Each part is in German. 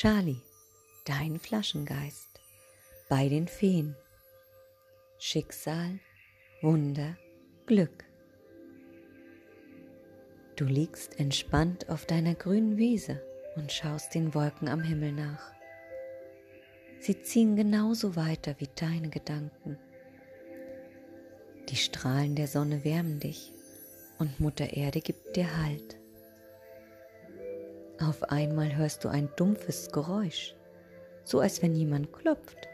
Charlie, dein Flaschengeist, bei den Feen. Schicksal, Wunder, Glück. Du liegst entspannt auf deiner grünen Wiese und schaust den Wolken am Himmel nach. Sie ziehen genauso weiter wie deine Gedanken. Die Strahlen der Sonne wärmen dich und Mutter Erde gibt dir Halt. Auf einmal hörst du ein dumpfes Geräusch, so als wenn jemand klopft.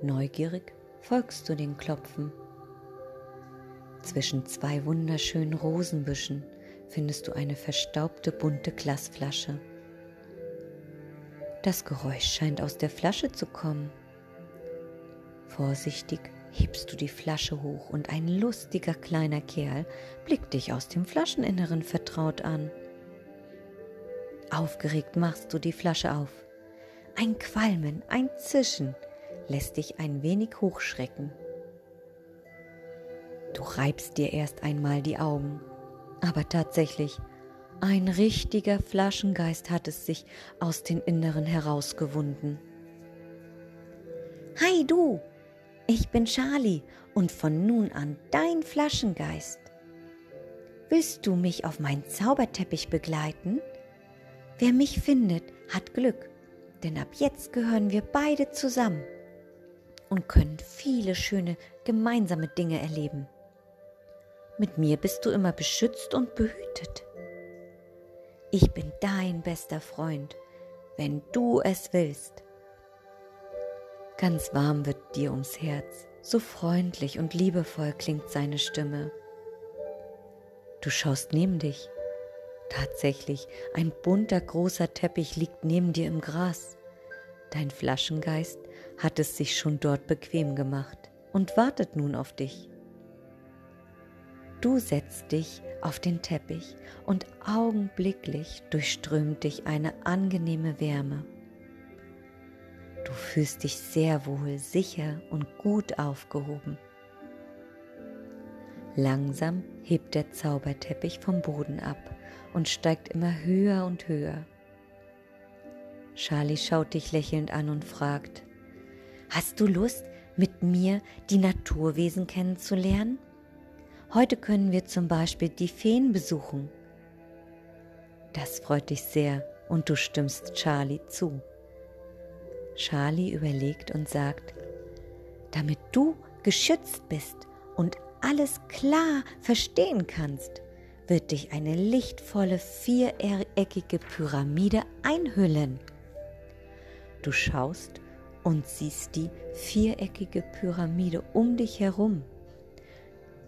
Neugierig folgst du den Klopfen. Zwischen zwei wunderschönen Rosenbüschen findest du eine verstaubte bunte Glasflasche. Das Geräusch scheint aus der Flasche zu kommen. Vorsichtig hebst du die Flasche hoch und ein lustiger kleiner Kerl blickt dich aus dem Flascheninneren vertraut an. Aufgeregt machst du die Flasche auf. Ein Qualmen, ein Zischen lässt dich ein wenig hochschrecken. Du reibst dir erst einmal die Augen, aber tatsächlich, ein richtiger Flaschengeist hat es sich aus den Inneren herausgewunden. Hi du, ich bin Charlie und von nun an dein Flaschengeist. Willst du mich auf meinen Zauberteppich begleiten? Wer mich findet, hat Glück, denn ab jetzt gehören wir beide zusammen und können viele schöne gemeinsame Dinge erleben. Mit mir bist du immer beschützt und behütet. Ich bin dein bester Freund, wenn du es willst. Ganz warm wird dir ums Herz, so freundlich und liebevoll klingt seine Stimme. Du schaust neben dich Tatsächlich, ein bunter großer Teppich liegt neben dir im Gras. Dein Flaschengeist hat es sich schon dort bequem gemacht und wartet nun auf dich. Du setzt dich auf den Teppich und augenblicklich durchströmt dich eine angenehme Wärme. Du fühlst dich sehr wohl, sicher und gut aufgehoben. Langsam hebt der Zauberteppich vom Boden ab und steigt immer höher und höher. Charlie schaut dich lächelnd an und fragt, Hast du Lust, mit mir die Naturwesen kennenzulernen? Heute können wir zum Beispiel die Feen besuchen. Das freut dich sehr und du stimmst Charlie zu. Charlie überlegt und sagt, damit du geschützt bist alles klar verstehen kannst, wird dich eine lichtvolle viereckige Pyramide einhüllen. Du schaust und siehst die viereckige Pyramide um dich herum.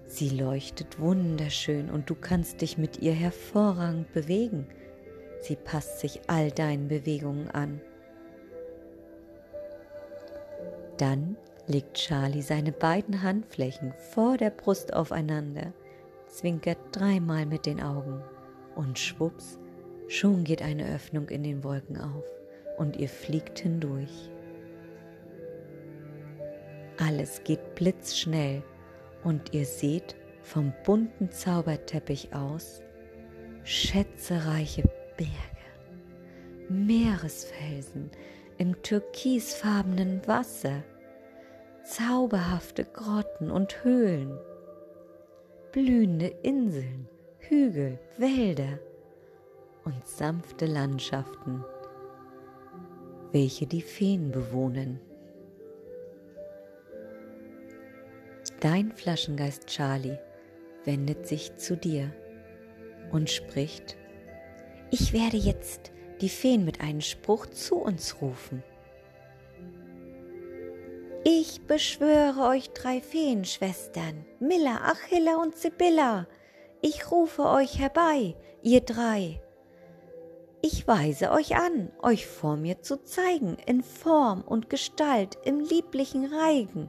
Sie leuchtet wunderschön und du kannst dich mit ihr hervorragend bewegen. Sie passt sich all deinen Bewegungen an. Dann legt Charlie seine beiden Handflächen vor der Brust aufeinander zwinkert dreimal mit den Augen und schwupps, schon geht eine Öffnung in den Wolken auf und ihr fliegt hindurch. Alles geht blitzschnell und ihr seht vom bunten Zauberteppich aus schätzereiche Berge, Meeresfelsen im türkisfarbenen Wasser, zauberhafte Grotten und Höhlen blühende Inseln, Hügel, Wälder und sanfte Landschaften, welche die Feen bewohnen. Dein Flaschengeist Charlie wendet sich zu dir und spricht, ich werde jetzt die Feen mit einem Spruch zu uns rufen. Ich beschwöre euch drei Feenschwestern, Milla, Achilla und Sibylla. Ich rufe euch herbei, ihr drei. Ich weise euch an, euch vor mir zu zeigen, in Form und Gestalt im lieblichen Reigen.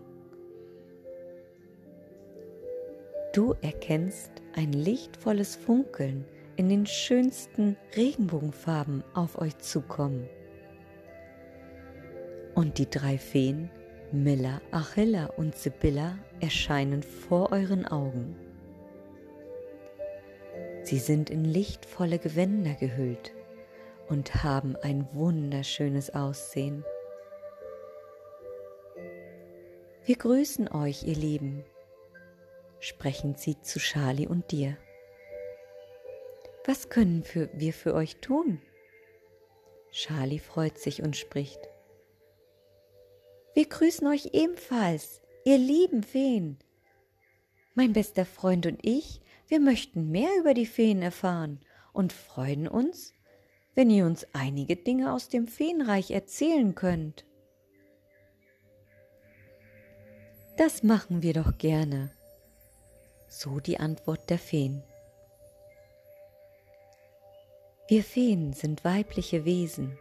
Du erkennst ein lichtvolles Funkeln in den schönsten Regenbogenfarben auf euch zukommen. Und die drei Feen Milla, Achilla und Sibylla erscheinen vor euren Augen. Sie sind in lichtvolle Gewänder gehüllt und haben ein wunderschönes Aussehen. Wir grüßen euch, ihr Lieben, sprechen sie zu Charlie und dir. Was können wir für euch tun? Charlie freut sich und spricht. Wir grüßen euch ebenfalls, ihr lieben Feen. Mein bester Freund und ich, wir möchten mehr über die Feen erfahren und freuen uns, wenn ihr uns einige Dinge aus dem Feenreich erzählen könnt. Das machen wir doch gerne. So die Antwort der Feen. Wir Feen sind weibliche Wesen,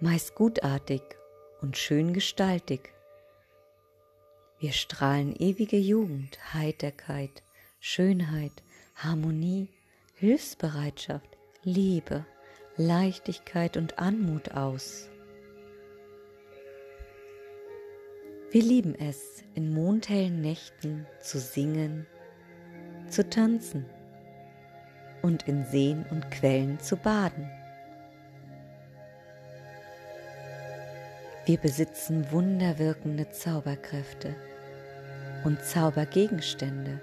meist gutartig und schön gestaltig. Wir strahlen ewige Jugend, Heiterkeit, Schönheit, Harmonie, Hilfsbereitschaft, Liebe, Leichtigkeit und Anmut aus. Wir lieben es, in mondhellen Nächten zu singen, zu tanzen und in Seen und Quellen zu baden. Wir besitzen wunderwirkende Zauberkräfte und Zaubergegenstände,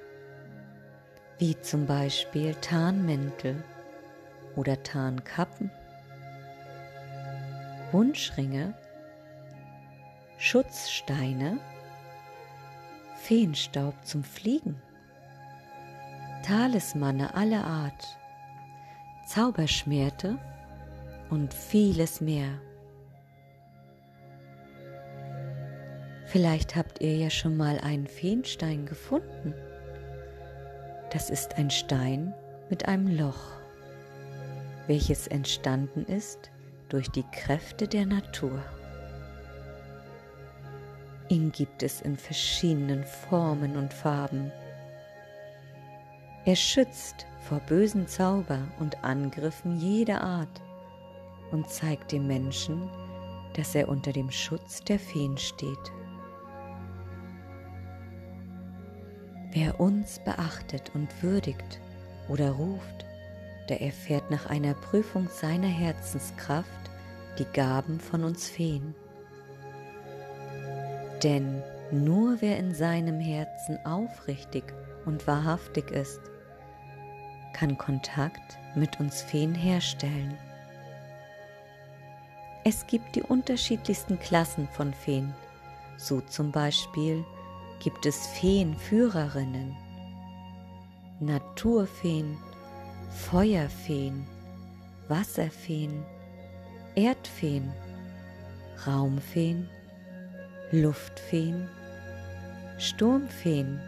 wie zum Beispiel Tarnmäntel oder Tarnkappen, Wunschringe, Schutzsteine, Feenstaub zum Fliegen Talismane aller Art, Zauberschmerte und vieles mehr. Vielleicht habt ihr ja schon mal einen Feenstein gefunden. Das ist ein Stein mit einem Loch, welches entstanden ist durch die Kräfte der Natur. Ihn gibt es in verschiedenen Formen und Farben er schützt vor bösen Zauber und Angriffen jeder Art und zeigt dem Menschen, dass er unter dem Schutz der Feen steht. Wer uns beachtet und würdigt oder ruft, der erfährt nach einer Prüfung seiner Herzenskraft die Gaben von uns Feen. Denn nur wer in seinem Herzen aufrichtig und wahrhaftig ist, kann Kontakt mit uns Feen herstellen. Es gibt die unterschiedlichsten Klassen von Feen. So zum Beispiel gibt es Feenführerinnen, Naturfeen, Feuerfeen, Wasserfeen, Erdfeen, Raumfeen, Luftfeen, Sturmfeen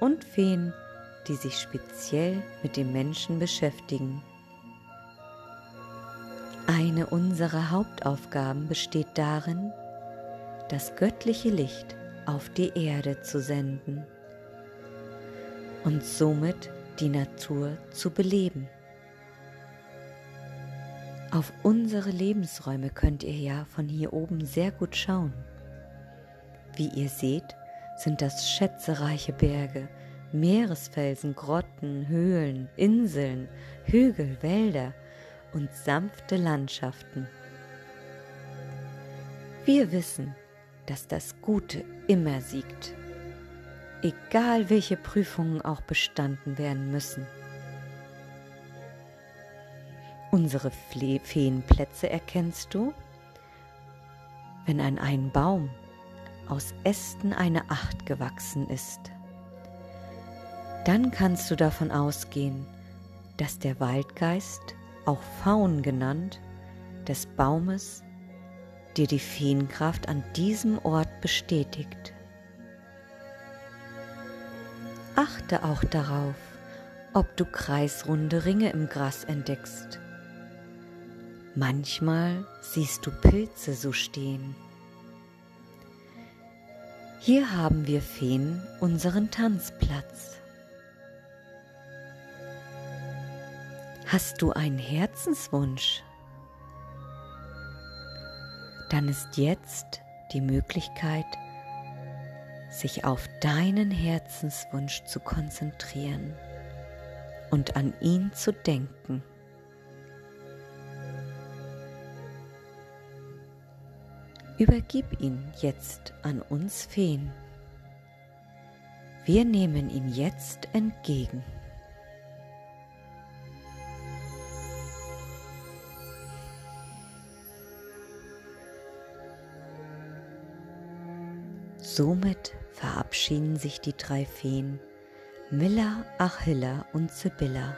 und Feen, die sich speziell mit dem Menschen beschäftigen. Eine unserer Hauptaufgaben besteht darin, das göttliche Licht auf die Erde zu senden und somit die Natur zu beleben. Auf unsere Lebensräume könnt ihr ja von hier oben sehr gut schauen. Wie ihr seht, sind das schätzereiche Berge, Meeresfelsen, Grotten, Höhlen, Inseln, Hügel, Wälder und sanfte Landschaften. Wir wissen, dass das Gute immer siegt, egal welche Prüfungen auch bestanden werden müssen. Unsere Feenplätze erkennst du, wenn an einen Baum aus Ästen eine Acht gewachsen ist dann kannst du davon ausgehen, dass der Waldgeist, auch Faun genannt, des Baumes dir die Feenkraft an diesem Ort bestätigt. Achte auch darauf, ob du kreisrunde Ringe im Gras entdeckst. Manchmal siehst du Pilze so stehen. Hier haben wir Feen unseren Tanzplatz. Hast du einen Herzenswunsch? dann ist jetzt die Möglichkeit, sich auf deinen Herzenswunsch zu konzentrieren und an ihn zu denken. Übergib ihn jetzt an uns Feen. Wir nehmen ihn jetzt entgegen. Somit verabschieden sich die drei Feen, Milla, Achilla und Sibylla.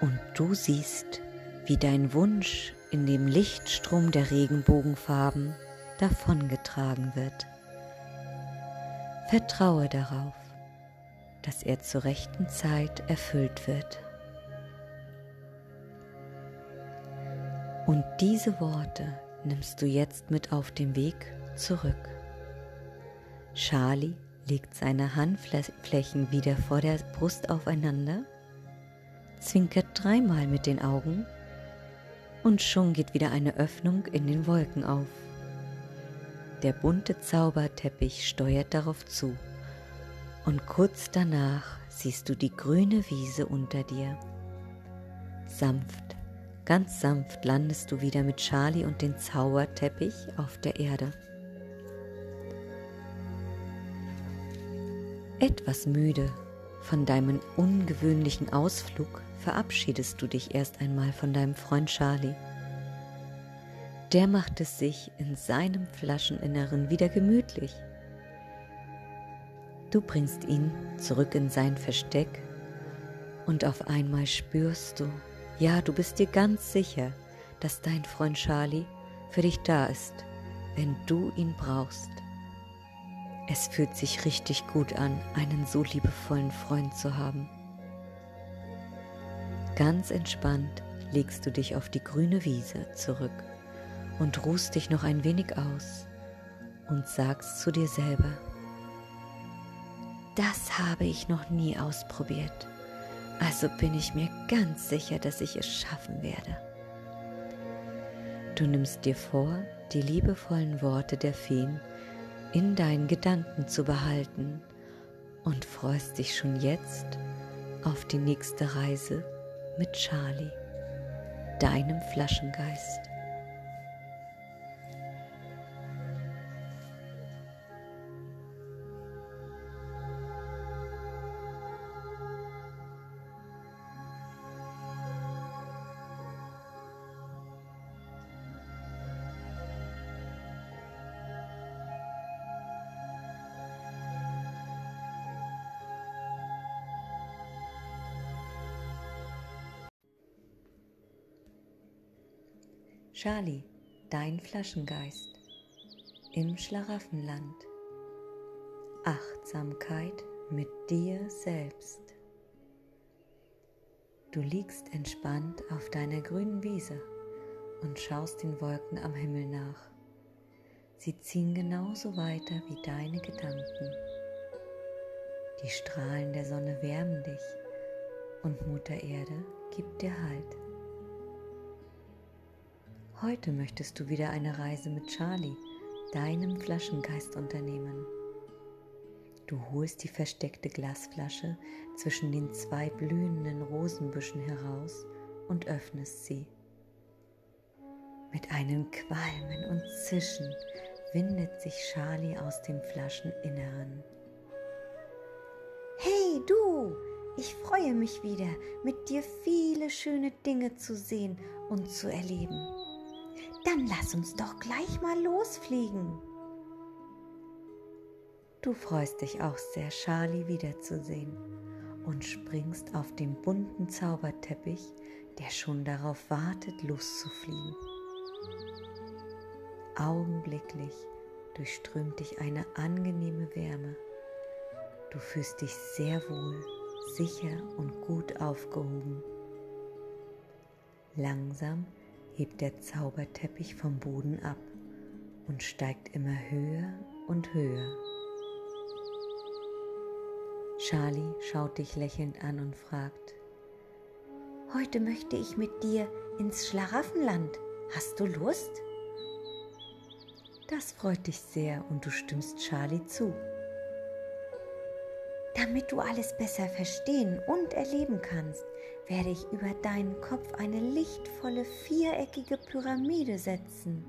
Und du siehst, wie dein Wunsch in dem Lichtstrom der Regenbogenfarben davongetragen wird. Vertraue darauf, dass er zur rechten Zeit erfüllt wird. Und diese Worte nimmst du jetzt mit auf den Weg zurück. Charlie legt seine Handflächen wieder vor der Brust aufeinander, zwinkert dreimal mit den Augen und schon geht wieder eine Öffnung in den Wolken auf. Der bunte Zauberteppich steuert darauf zu und kurz danach siehst du die grüne Wiese unter dir. Sanft, ganz sanft landest du wieder mit Charlie und dem Zauberteppich auf der Erde. Etwas müde von deinem ungewöhnlichen Ausflug verabschiedest du dich erst einmal von deinem Freund Charlie. Der macht es sich in seinem Flascheninneren wieder gemütlich. Du bringst ihn zurück in sein Versteck und auf einmal spürst du, ja, du bist dir ganz sicher, dass dein Freund Charlie für dich da ist, wenn du ihn brauchst. Es fühlt sich richtig gut an, einen so liebevollen Freund zu haben. Ganz entspannt legst du dich auf die grüne Wiese zurück und ruhst dich noch ein wenig aus und sagst zu dir selber, das habe ich noch nie ausprobiert, also bin ich mir ganz sicher, dass ich es schaffen werde. Du nimmst dir vor, die liebevollen Worte der Feen in deinen Gedanken zu behalten und freust dich schon jetzt auf die nächste Reise mit Charlie, deinem Flaschengeist. Charlie, dein Flaschengeist im Schlaraffenland. Achtsamkeit mit dir selbst. Du liegst entspannt auf deiner grünen Wiese und schaust den Wolken am Himmel nach. Sie ziehen genauso weiter wie deine Gedanken. Die Strahlen der Sonne wärmen dich und Mutter Erde gibt dir Halt. Heute möchtest du wieder eine Reise mit Charlie, deinem Flaschengeist, unternehmen. Du holst die versteckte Glasflasche zwischen den zwei blühenden Rosenbüschen heraus und öffnest sie. Mit einem Qualmen und Zischen windet sich Charlie aus dem Flascheninneren. Hey du, ich freue mich wieder, mit dir viele schöne Dinge zu sehen und zu erleben. Dann lass uns doch gleich mal losfliegen. Du freust dich auch sehr, Charlie wiederzusehen und springst auf den bunten Zauberteppich, der schon darauf wartet, loszufliegen. Augenblicklich durchströmt dich eine angenehme Wärme. Du fühlst dich sehr wohl, sicher und gut aufgehoben. Langsam hebt der Zauberteppich vom Boden ab und steigt immer höher und höher. Charlie schaut dich lächelnd an und fragt, Heute möchte ich mit dir ins Schlaraffenland. Hast du Lust? Das freut dich sehr und du stimmst Charlie zu. Damit du alles besser verstehen und erleben kannst, werde ich über deinen Kopf eine lichtvolle viereckige Pyramide setzen.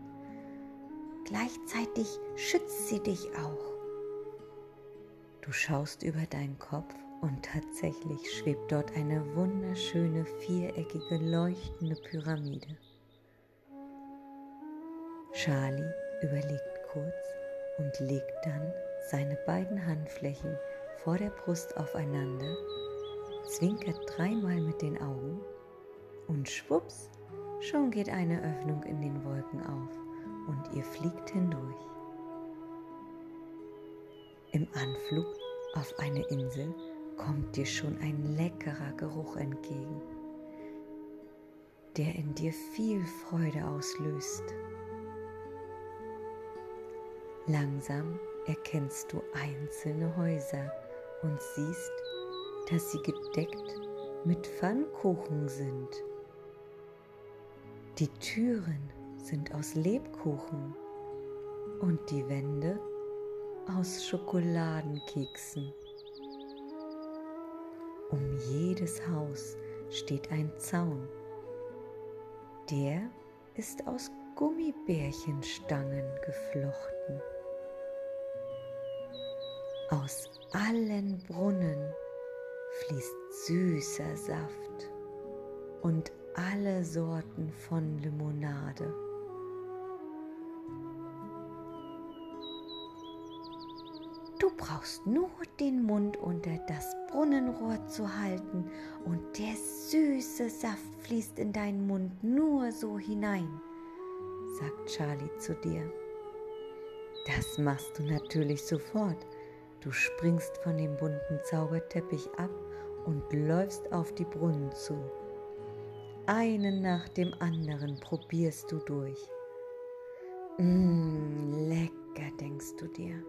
gleichzeitig schützt sie dich auch. Du schaust über deinen Kopf und tatsächlich schwebt dort eine wunderschöne viereckige leuchtende Pyramide. Charlie überlegt kurz und legt dann seine beiden Handflächen vor der Brust aufeinander, zwinkert dreimal mit den Augen und schwupps, schon geht eine Öffnung in den Wolken auf und ihr fliegt hindurch. Im Anflug auf eine Insel kommt dir schon ein leckerer Geruch entgegen, der in dir viel Freude auslöst. Langsam erkennst du einzelne Häuser und siehst, dass sie gedeckt mit Pfannkuchen sind. Die Türen sind aus Lebkuchen und die Wände aus Schokoladenkeksen. Um jedes Haus steht ein Zaun. Der ist aus Gummibärchenstangen geflochten. Aus allen Brunnen fließt süßer Saft und alle Sorten von Limonade. Du brauchst nur den Mund unter das Brunnenrohr zu halten und der süße Saft fließt in deinen Mund nur so hinein, sagt Charlie zu dir. Das machst du natürlich sofort. Du springst von dem bunten Zauberteppich ab und läufst auf die Brunnen zu. Einen nach dem anderen probierst du durch. Mmm, lecker, denkst du dir.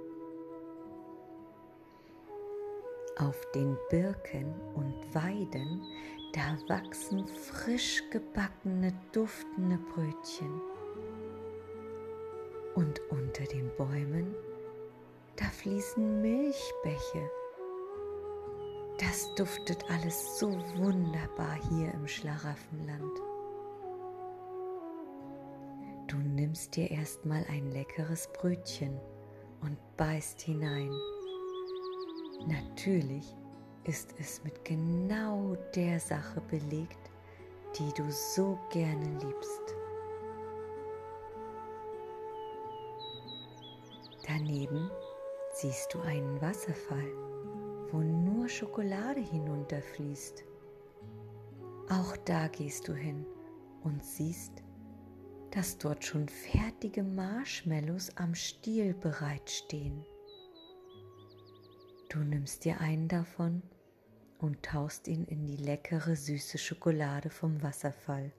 Auf den Birken und Weiden, da wachsen frisch gebackene, duftende Brötchen. Und unter den Bäumen, da fließen Milchbäche. Das duftet alles so wunderbar hier im Schlaraffenland. Du nimmst dir erstmal ein leckeres Brötchen und beißt hinein. Natürlich ist es mit genau der Sache belegt, die du so gerne liebst. Daneben siehst du einen Wasserfall, wo nur Schokolade hinunterfließt. Auch da gehst du hin und siehst, dass dort schon fertige Marshmallows am Stiel bereitstehen. Du nimmst dir einen davon und taust ihn in die leckere süße Schokolade vom Wasserfall.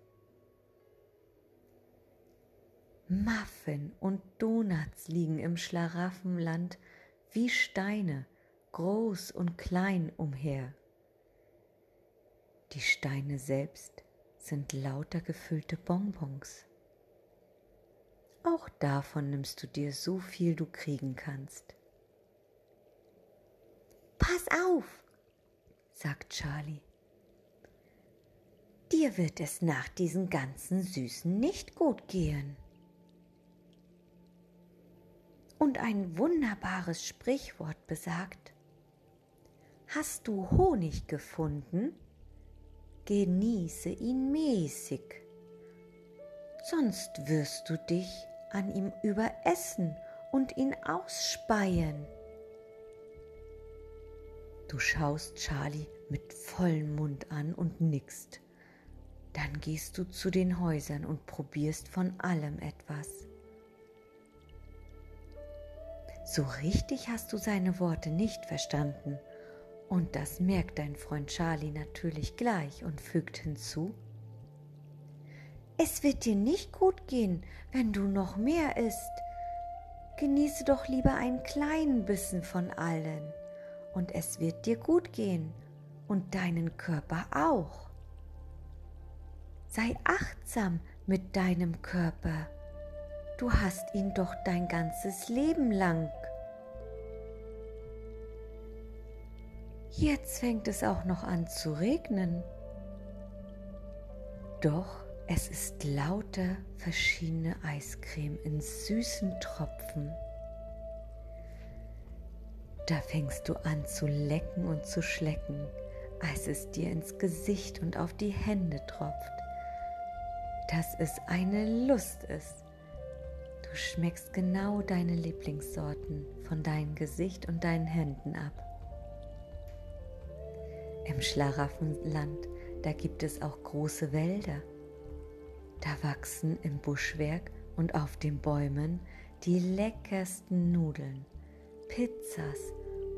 Muffin und Donuts liegen im Schlaraffenland wie Steine, groß und klein umher. Die Steine selbst sind lauter gefüllte Bonbons. Auch davon nimmst du dir so viel du kriegen kannst. Pass auf, sagt Charlie. Dir wird es nach diesen ganzen Süßen nicht gut gehen. Und ein wunderbares Sprichwort besagt, Hast du Honig gefunden? Genieße ihn mäßig, sonst wirst du dich an ihm überessen und ihn ausspeien. Du schaust Charlie mit vollem Mund an und nickst. Dann gehst du zu den Häusern und probierst von allem etwas. So richtig hast du seine Worte nicht verstanden. Und das merkt dein Freund Charlie natürlich gleich und fügt hinzu. Es wird dir nicht gut gehen, wenn du noch mehr isst. Genieße doch lieber einen kleinen Bissen von allen und es wird dir gut gehen und deinen Körper auch. Sei achtsam mit deinem Körper. Du hast ihn doch dein ganzes Leben lang. Jetzt fängt es auch noch an zu regnen. Doch Es ist lauter verschiedene Eiscreme in süßen Tropfen. Da fängst du an zu lecken und zu schlecken, als es dir ins Gesicht und auf die Hände tropft, dass es eine Lust ist. Du schmeckst genau deine Lieblingssorten von deinem Gesicht und deinen Händen ab. Im Schlaraffenland, da gibt es auch große Wälder. Da wachsen im Buschwerk und auf den Bäumen die leckersten Nudeln, Pizzas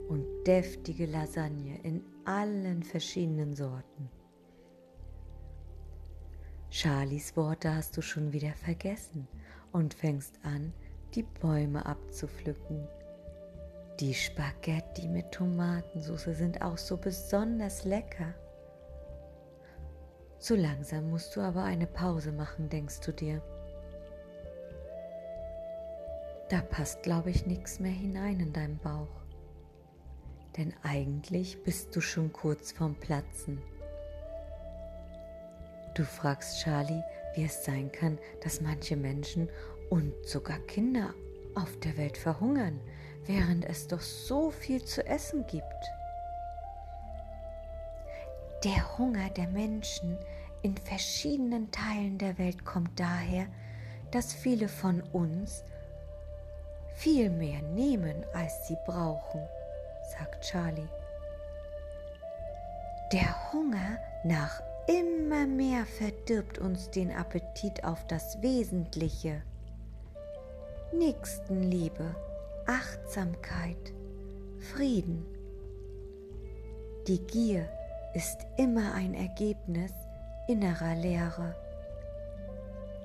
und deftige Lasagne in allen verschiedenen Sorten. Charlies Worte hast du schon wieder vergessen und fängst an, die Bäume abzupflücken. Die Spaghetti mit Tomatensauce sind auch so besonders lecker. So langsam musst du aber eine Pause machen, denkst du dir. Da passt, glaube ich, nichts mehr hinein in deinem Bauch. Denn eigentlich bist du schon kurz vorm Platzen. Du fragst Charlie, wie es sein kann, dass manche Menschen und sogar Kinder auf der Welt verhungern, während es doch so viel zu essen gibt. Der Hunger der Menschen in verschiedenen Teilen der Welt kommt daher, dass viele von uns viel mehr nehmen, als sie brauchen, sagt Charlie. Der Hunger nach immer mehr verdirbt uns den Appetit auf das Wesentliche. Nächstenliebe, Achtsamkeit, Frieden. Die Gier ist immer ein Ergebnis innerer Leere.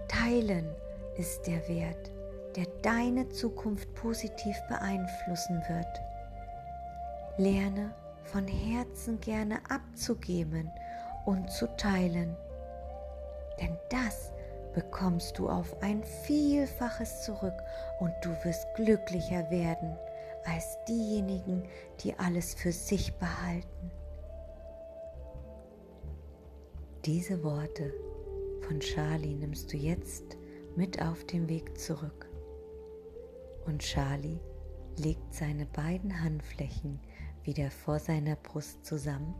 Teilen ist der Wert, der deine Zukunft positiv beeinflussen wird. Lerne von Herzen gerne abzugeben und zu teilen. Denn das bekommst du auf ein Vielfaches zurück und du wirst glücklicher werden als diejenigen, die alles für sich behalten. Diese Worte von Charlie nimmst du jetzt mit auf den Weg zurück. Und Charlie legt seine beiden Handflächen wieder vor seiner Brust zusammen,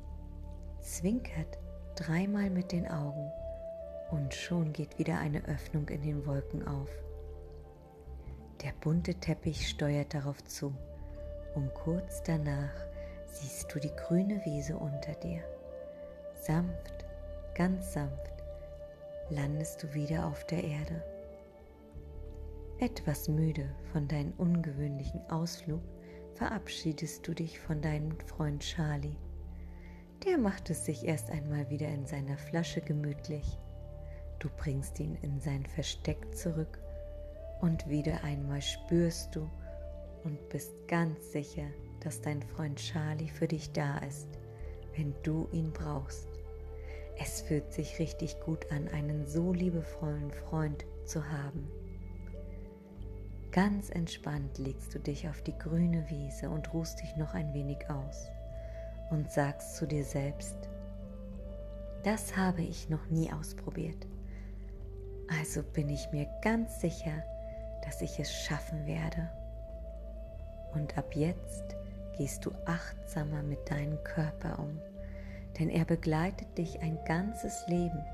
zwinkert dreimal mit den Augen und schon geht wieder eine Öffnung in den Wolken auf. Der bunte Teppich steuert darauf zu und kurz danach siehst du die grüne Wiese unter dir. Sanft, ganz sanft landest du wieder auf der Erde. Etwas müde von deinem ungewöhnlichen Ausflug verabschiedest du dich von deinem Freund Charlie der macht es sich erst einmal wieder in seiner Flasche gemütlich. Du bringst ihn in sein Versteck zurück und wieder einmal spürst du und bist ganz sicher, dass dein Freund Charlie für dich da ist, wenn du ihn brauchst. Es fühlt sich richtig gut an, einen so liebevollen Freund zu haben. Ganz entspannt legst du dich auf die grüne Wiese und ruhst dich noch ein wenig aus und sagst zu dir selbst, das habe ich noch nie ausprobiert. Also bin ich mir ganz sicher, dass ich es schaffen werde. Und ab jetzt gehst du achtsamer mit deinem Körper um, denn er begleitet dich ein ganzes Leben.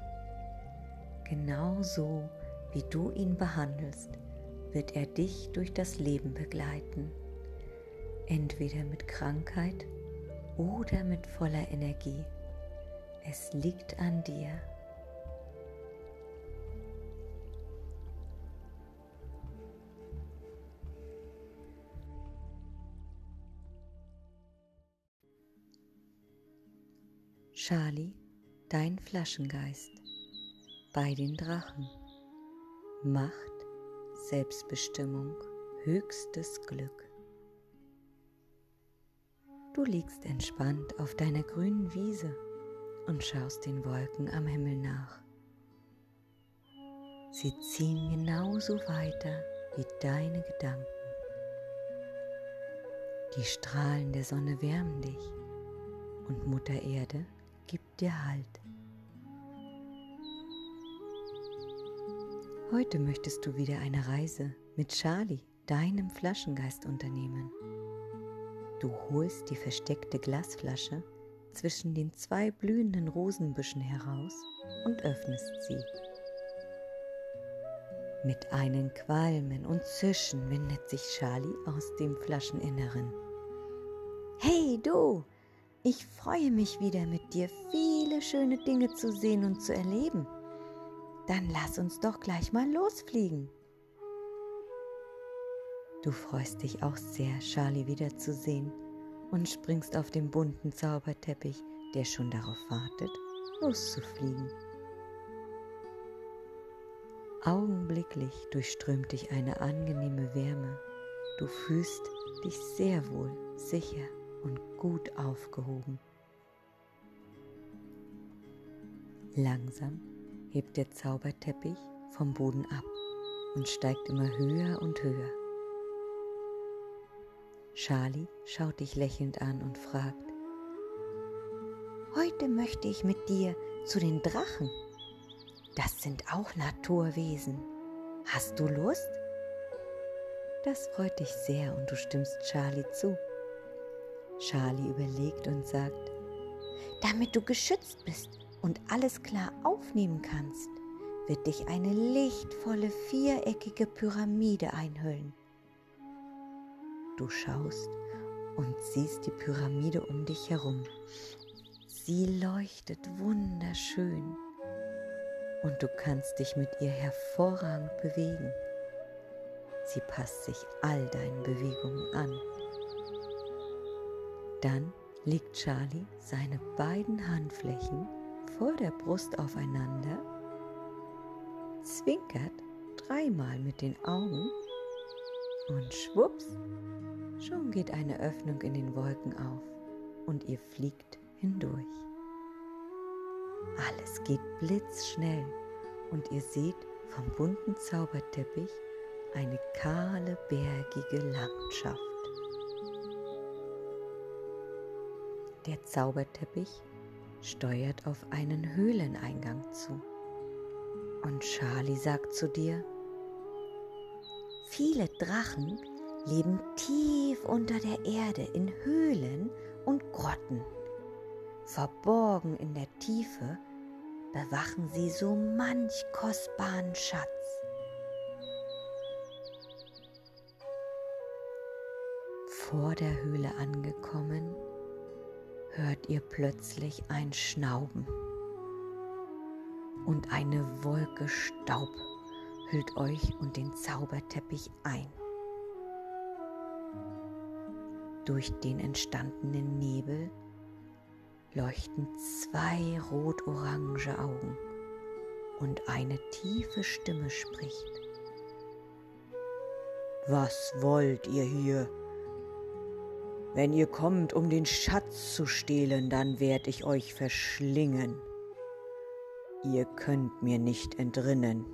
Genauso wie du ihn behandelst, wird er dich durch das Leben begleiten, entweder mit Krankheit oder mit voller Energie. Es liegt an dir. Charlie, dein Flaschengeist, bei den Drachen. Macht, Selbstbestimmung, höchstes Glück. Du liegst entspannt auf deiner grünen Wiese und schaust den Wolken am Himmel nach. Sie ziehen genauso weiter wie deine Gedanken. Die Strahlen der Sonne wärmen dich und Mutter Erde dir Halt. Heute möchtest du wieder eine Reise mit Charlie, deinem Flaschengeist, unternehmen. Du holst die versteckte Glasflasche zwischen den zwei blühenden Rosenbüschen heraus und öffnest sie. Mit einem Qualmen und Zischen windet sich Charlie aus dem Flascheninneren. Hey du, ich freue mich wieder mit dir viele schöne Dinge zu sehen und zu erleben. Dann lass uns doch gleich mal losfliegen. Du freust dich auch sehr, Charlie wiederzusehen und springst auf den bunten Zauberteppich, der schon darauf wartet, loszufliegen. Augenblicklich durchströmt dich eine angenehme Wärme. Du fühlst dich sehr wohl, sicher und gut aufgehoben. Langsam hebt der Zauberteppich vom Boden ab und steigt immer höher und höher. Charlie schaut dich lächelnd an und fragt, Heute möchte ich mit dir zu den Drachen. Das sind auch Naturwesen. Hast du Lust? Das freut dich sehr und du stimmst Charlie zu. Charlie überlegt und sagt, damit du geschützt bist und alles klar aufnehmen kannst, wird dich eine lichtvolle viereckige Pyramide einhüllen. Du schaust und siehst die Pyramide um dich herum. Sie leuchtet wunderschön und du kannst dich mit ihr hervorragend bewegen. Sie passt sich all deinen Bewegungen an. Dann legt Charlie seine beiden Handflächen vor der Brust aufeinander, zwinkert dreimal mit den Augen und schwupps, schon geht eine Öffnung in den Wolken auf und ihr fliegt hindurch. Alles geht blitzschnell und ihr seht vom bunten Zauberteppich eine kahle, bergige Landschaft. Der Zauberteppich steuert auf einen Höhleneingang zu. Und Charlie sagt zu dir, viele Drachen leben tief unter der Erde in Höhlen und Grotten. Verborgen in der Tiefe bewachen sie so manch kostbaren Schatz. Vor der Höhle angekommen, hört ihr plötzlich ein Schnauben und eine Wolke Staub hüllt euch und den Zauberteppich ein. Durch den entstandenen Nebel leuchten zwei rot-orange Augen und eine tiefe Stimme spricht. Was wollt ihr hier? Wenn ihr kommt, um den Schatz zu stehlen, dann werd ich euch verschlingen. Ihr könnt mir nicht entrinnen.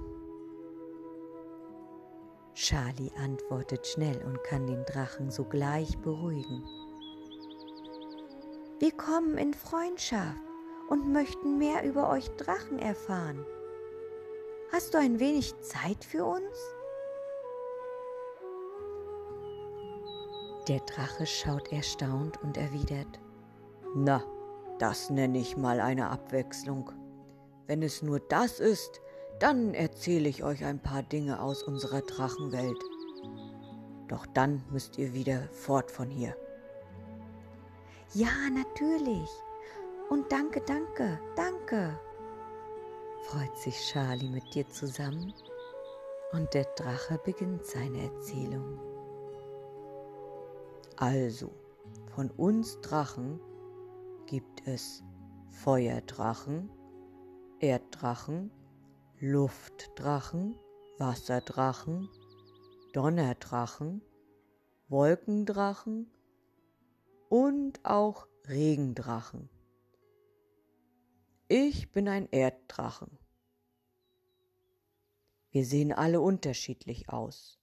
Charlie antwortet schnell und kann den Drachen sogleich beruhigen. Wir kommen in Freundschaft und möchten mehr über euch Drachen erfahren. Hast du ein wenig Zeit für uns? Der Drache schaut erstaunt und erwidert, Na, das nenne ich mal eine Abwechslung. Wenn es nur das ist, dann erzähle ich euch ein paar Dinge aus unserer Drachenwelt. Doch dann müsst ihr wieder fort von hier. Ja, natürlich. Und danke, danke, danke. Freut sich Charlie mit dir zusammen und der Drache beginnt seine Erzählung. Also, von uns Drachen gibt es Feuerdrachen, Erddrachen, Luftdrachen, Wasserdrachen, Donnerdrachen, Wolkendrachen und auch Regendrachen. Ich bin ein Erddrachen. Wir sehen alle unterschiedlich aus.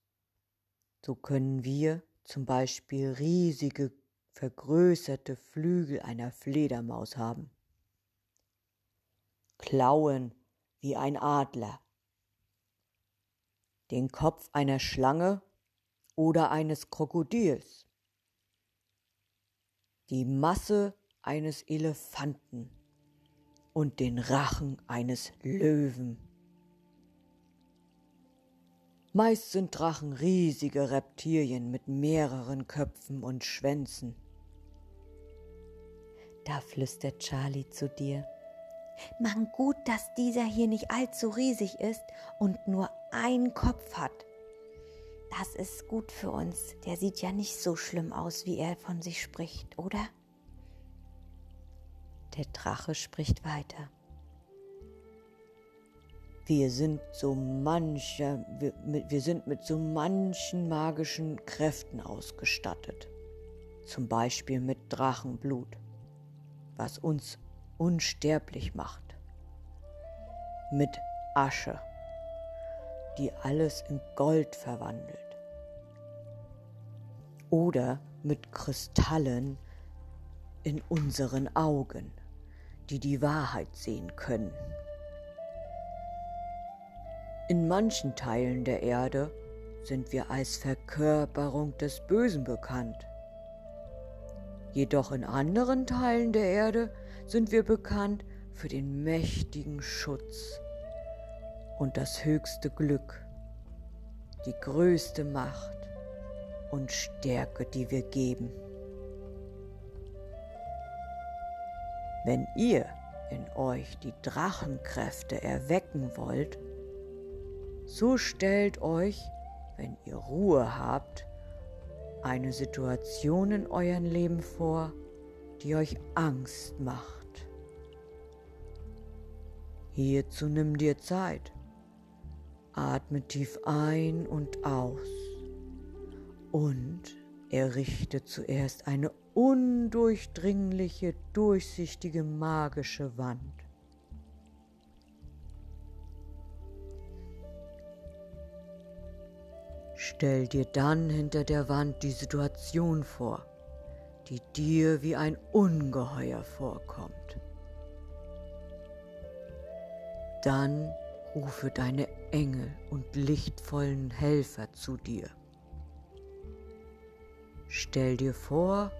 So können wir zum Beispiel riesige, vergrößerte Flügel einer Fledermaus haben. Klauen wie ein Adler. den Kopf einer Schlange oder eines Krokodils, die Masse eines Elefanten und den Rachen eines Löwen. Meist sind Drachen riesige Reptilien mit mehreren Köpfen und Schwänzen. Da flüstert Charlie zu dir. Man gut, dass dieser hier nicht allzu riesig ist und nur einen Kopf hat. Das ist gut für uns. Der sieht ja nicht so schlimm aus, wie er von sich spricht, oder? Der Drache spricht weiter. Wir sind so mancher, wir, wir sind mit so manchen magischen Kräften ausgestattet. Zum Beispiel mit Drachenblut, was uns unsterblich macht. Mit Asche, die alles in Gold verwandelt. Oder mit Kristallen in unseren Augen, die die Wahrheit sehen können. In manchen Teilen der Erde sind wir als Verkörperung des Bösen bekannt. Jedoch in anderen Teilen der Erde sind wir bekannt für den mächtigen Schutz und das höchste Glück, die größte Macht und Stärke, die wir geben. Wenn ihr in euch die Drachenkräfte erwecken wollt, so stellt euch, wenn ihr Ruhe habt, eine Situation in eurem Leben vor, die euch Angst macht. Hierzu nimm dir Zeit. Atme tief ein und aus und errichte zuerst eine undurchdringliche, durchsichtige, magische Wand. Stell dir dann hinter der Wand die Situation vor, die dir wie ein Ungeheuer vorkommt. Dann rufe deine Engel und lichtvollen Helfer zu dir. Stell dir vor,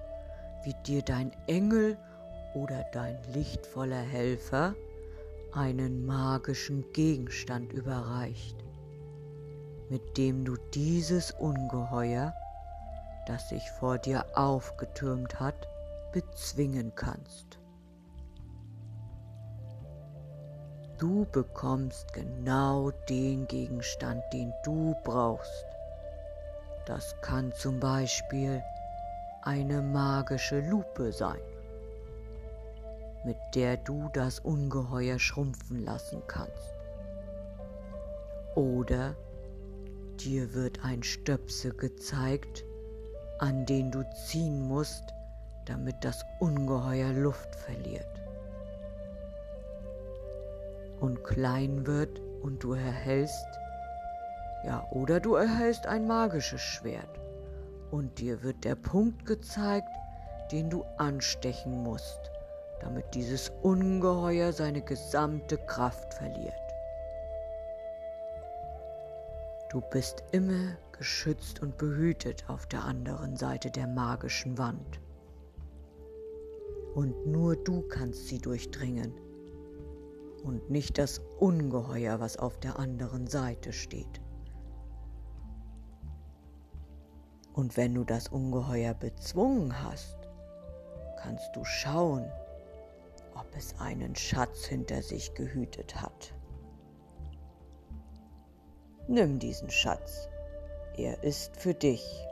wie dir dein Engel oder dein lichtvoller Helfer einen magischen Gegenstand überreicht mit dem du dieses Ungeheuer, das sich vor dir aufgetürmt hat, bezwingen kannst. Du bekommst genau den Gegenstand, den du brauchst. Das kann zum Beispiel eine magische Lupe sein, mit der du das Ungeheuer schrumpfen lassen kannst. Oder Dir wird ein Stöpsel gezeigt, an den du ziehen musst, damit das Ungeheuer Luft verliert. Und klein wird und du erhältst, ja, oder du erhältst ein magisches Schwert und dir wird der Punkt gezeigt, den du anstechen musst, damit dieses Ungeheuer seine gesamte Kraft verliert. Du bist immer geschützt und behütet auf der anderen Seite der magischen Wand. Und nur du kannst sie durchdringen und nicht das Ungeheuer, was auf der anderen Seite steht. Und wenn du das Ungeheuer bezwungen hast, kannst du schauen, ob es einen Schatz hinter sich gehütet hat. Nimm diesen Schatz. Er ist für dich.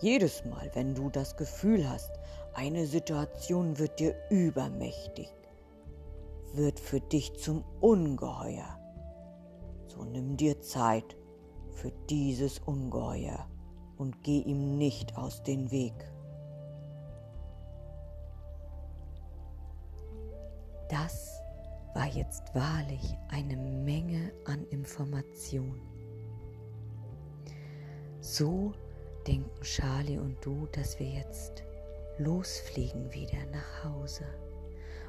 Jedes Mal, wenn du das Gefühl hast, eine Situation wird dir übermächtig, wird für dich zum Ungeheuer, so nimm dir Zeit für dieses Ungeheuer und geh ihm nicht aus dem Weg. Das war jetzt wahrlich eine Menge an Information. So denken Charlie und du, dass wir jetzt losfliegen wieder nach Hause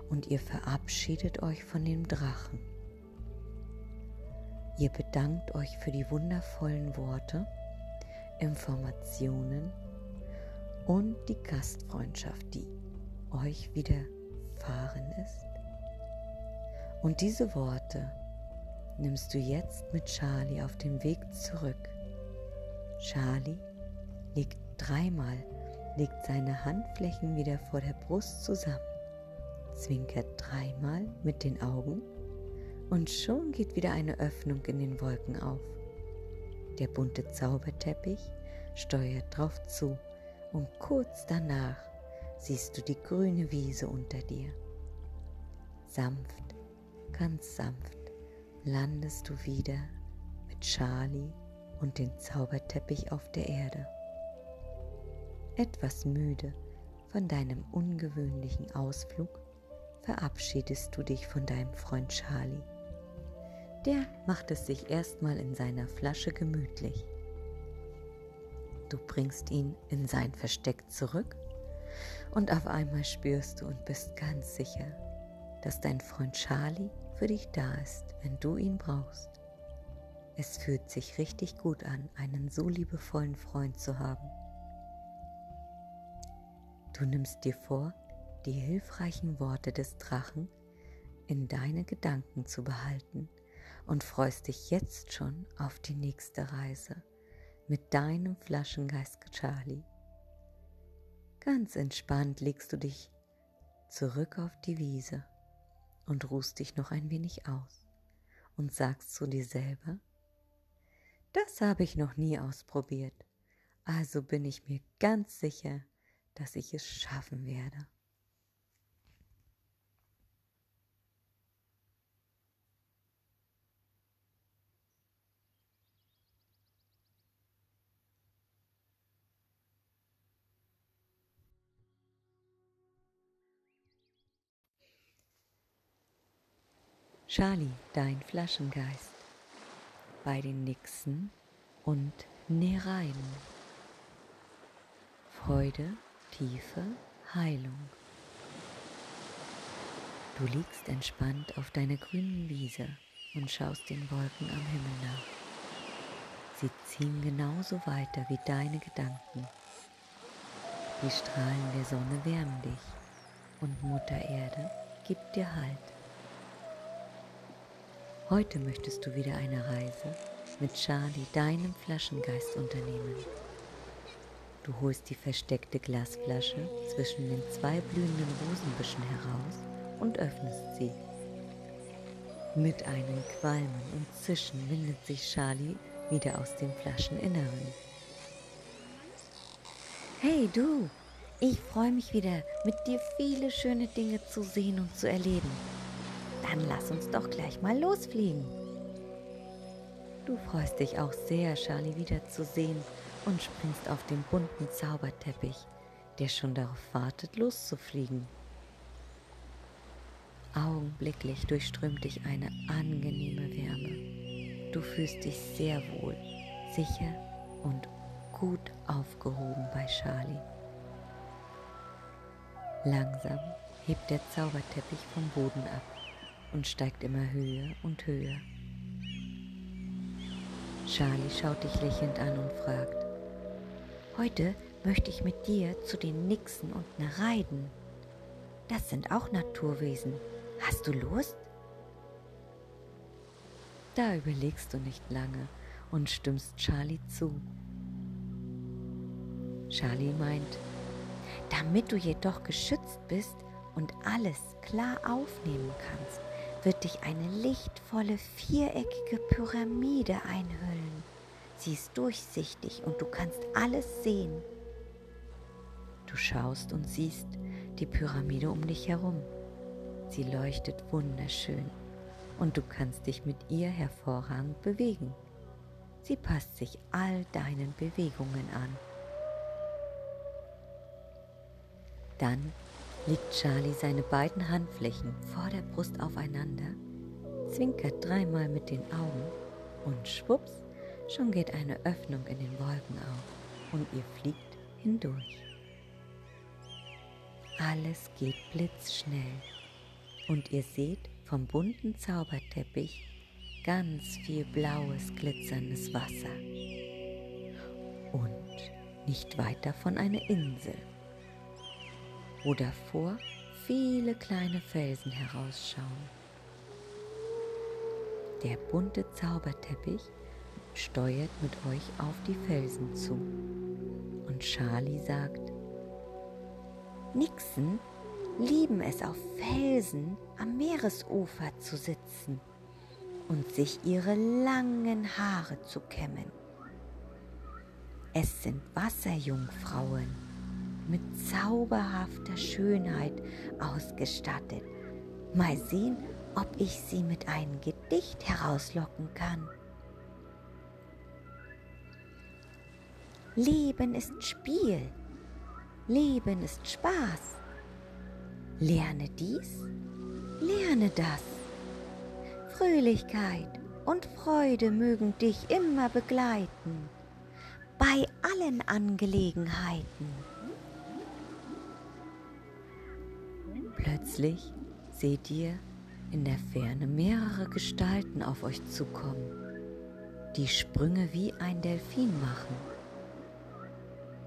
und ihr verabschiedet euch von dem Drachen. Ihr bedankt euch für die wundervollen Worte, Informationen und die Gastfreundschaft, die euch widerfahren ist. Und diese Worte nimmst du jetzt mit Charlie auf den Weg zurück. Charlie legt dreimal, legt seine Handflächen wieder vor der Brust zusammen, zwinkert dreimal mit den Augen und schon geht wieder eine Öffnung in den Wolken auf. Der bunte Zauberteppich steuert drauf zu und kurz danach siehst du die grüne Wiese unter dir. Sanft, ganz sanft landest du wieder mit Charlie und dem Zauberteppich auf der Erde. Etwas müde von deinem ungewöhnlichen Ausflug verabschiedest du dich von deinem Freund Charlie. Der macht es sich erstmal in seiner Flasche gemütlich. Du bringst ihn in sein Versteck zurück und auf einmal spürst du und bist ganz sicher, dass dein Freund Charlie für dich da ist, wenn du ihn brauchst. Es fühlt sich richtig gut an, einen so liebevollen Freund zu haben. Du nimmst dir vor, die hilfreichen Worte des Drachen in deine Gedanken zu behalten und freust dich jetzt schon auf die nächste Reise mit deinem Flaschengeist Charlie. Ganz entspannt legst du dich zurück auf die Wiese und ruhst dich noch ein wenig aus und sagst zu dir selber, das habe ich noch nie ausprobiert, also bin ich mir ganz sicher, dass ich es schaffen werde. Charlie, dein Flaschengeist, bei den Nixen und Nereiden. Freude, Tiefe, Heilung. Du liegst entspannt auf deiner grünen Wiese und schaust den Wolken am Himmel nach. Sie ziehen genauso weiter wie deine Gedanken. Die Strahlen der Sonne wärmen dich und Mutter Erde gibt dir Halt. Heute möchtest du wieder eine Reise mit Charlie, deinem Flaschengeist, unternehmen. Du holst die versteckte Glasflasche zwischen den zwei blühenden Rosenbüschen heraus und öffnest sie. Mit einem Qualmen und Zischen windet sich Charlie wieder aus dem Flascheninneren. Hey du, ich freue mich wieder, mit dir viele schöne Dinge zu sehen und zu erleben. Dann lass uns doch gleich mal losfliegen. Du freust dich auch sehr, Charlie wiederzusehen und springst auf den bunten Zauberteppich, der schon darauf wartet, loszufliegen. Augenblicklich durchströmt dich eine angenehme Wärme. Du fühlst dich sehr wohl, sicher und gut aufgehoben bei Charlie. Langsam hebt der Zauberteppich vom Boden ab und steigt immer höher und höher. Charlie schaut dich lächelnd an und fragt, Heute möchte ich mit dir zu den Nixen und Nereiden. Das sind auch Naturwesen. Hast du Lust? Da überlegst du nicht lange und stimmst Charlie zu. Charlie meint, damit du jedoch geschützt bist und alles klar aufnehmen kannst, wird dich eine lichtvolle viereckige Pyramide einhüllen. Sie ist durchsichtig und du kannst alles sehen. Du schaust und siehst die Pyramide um dich herum. Sie leuchtet wunderschön und du kannst dich mit ihr hervorragend bewegen. Sie passt sich all deinen Bewegungen an. Dann legt Charlie seine beiden Handflächen vor der Brust aufeinander, zwinkert dreimal mit den Augen und schwupps, schon geht eine Öffnung in den Wolken auf und ihr fliegt hindurch. Alles geht blitzschnell und ihr seht vom bunten Zauberteppich ganz viel blaues, glitzerndes Wasser. Und nicht weit davon eine Insel, wo davor viele kleine Felsen herausschauen. Der bunte Zauberteppich steuert mit euch auf die Felsen zu. Und Charlie sagt, Nixen lieben es auf Felsen am Meeresufer zu sitzen und sich ihre langen Haare zu kämmen. Es sind Wasserjungfrauen mit zauberhafter Schönheit ausgestattet. Mal sehen, ob ich sie mit einem Gedicht herauslocken kann. Leben ist Spiel, Leben ist Spaß. Lerne dies, lerne das. Fröhlichkeit und Freude mögen dich immer begleiten, bei allen Angelegenheiten. Plötzlich seht ihr in der Ferne mehrere Gestalten auf euch zukommen, die Sprünge wie ein Delfin machen,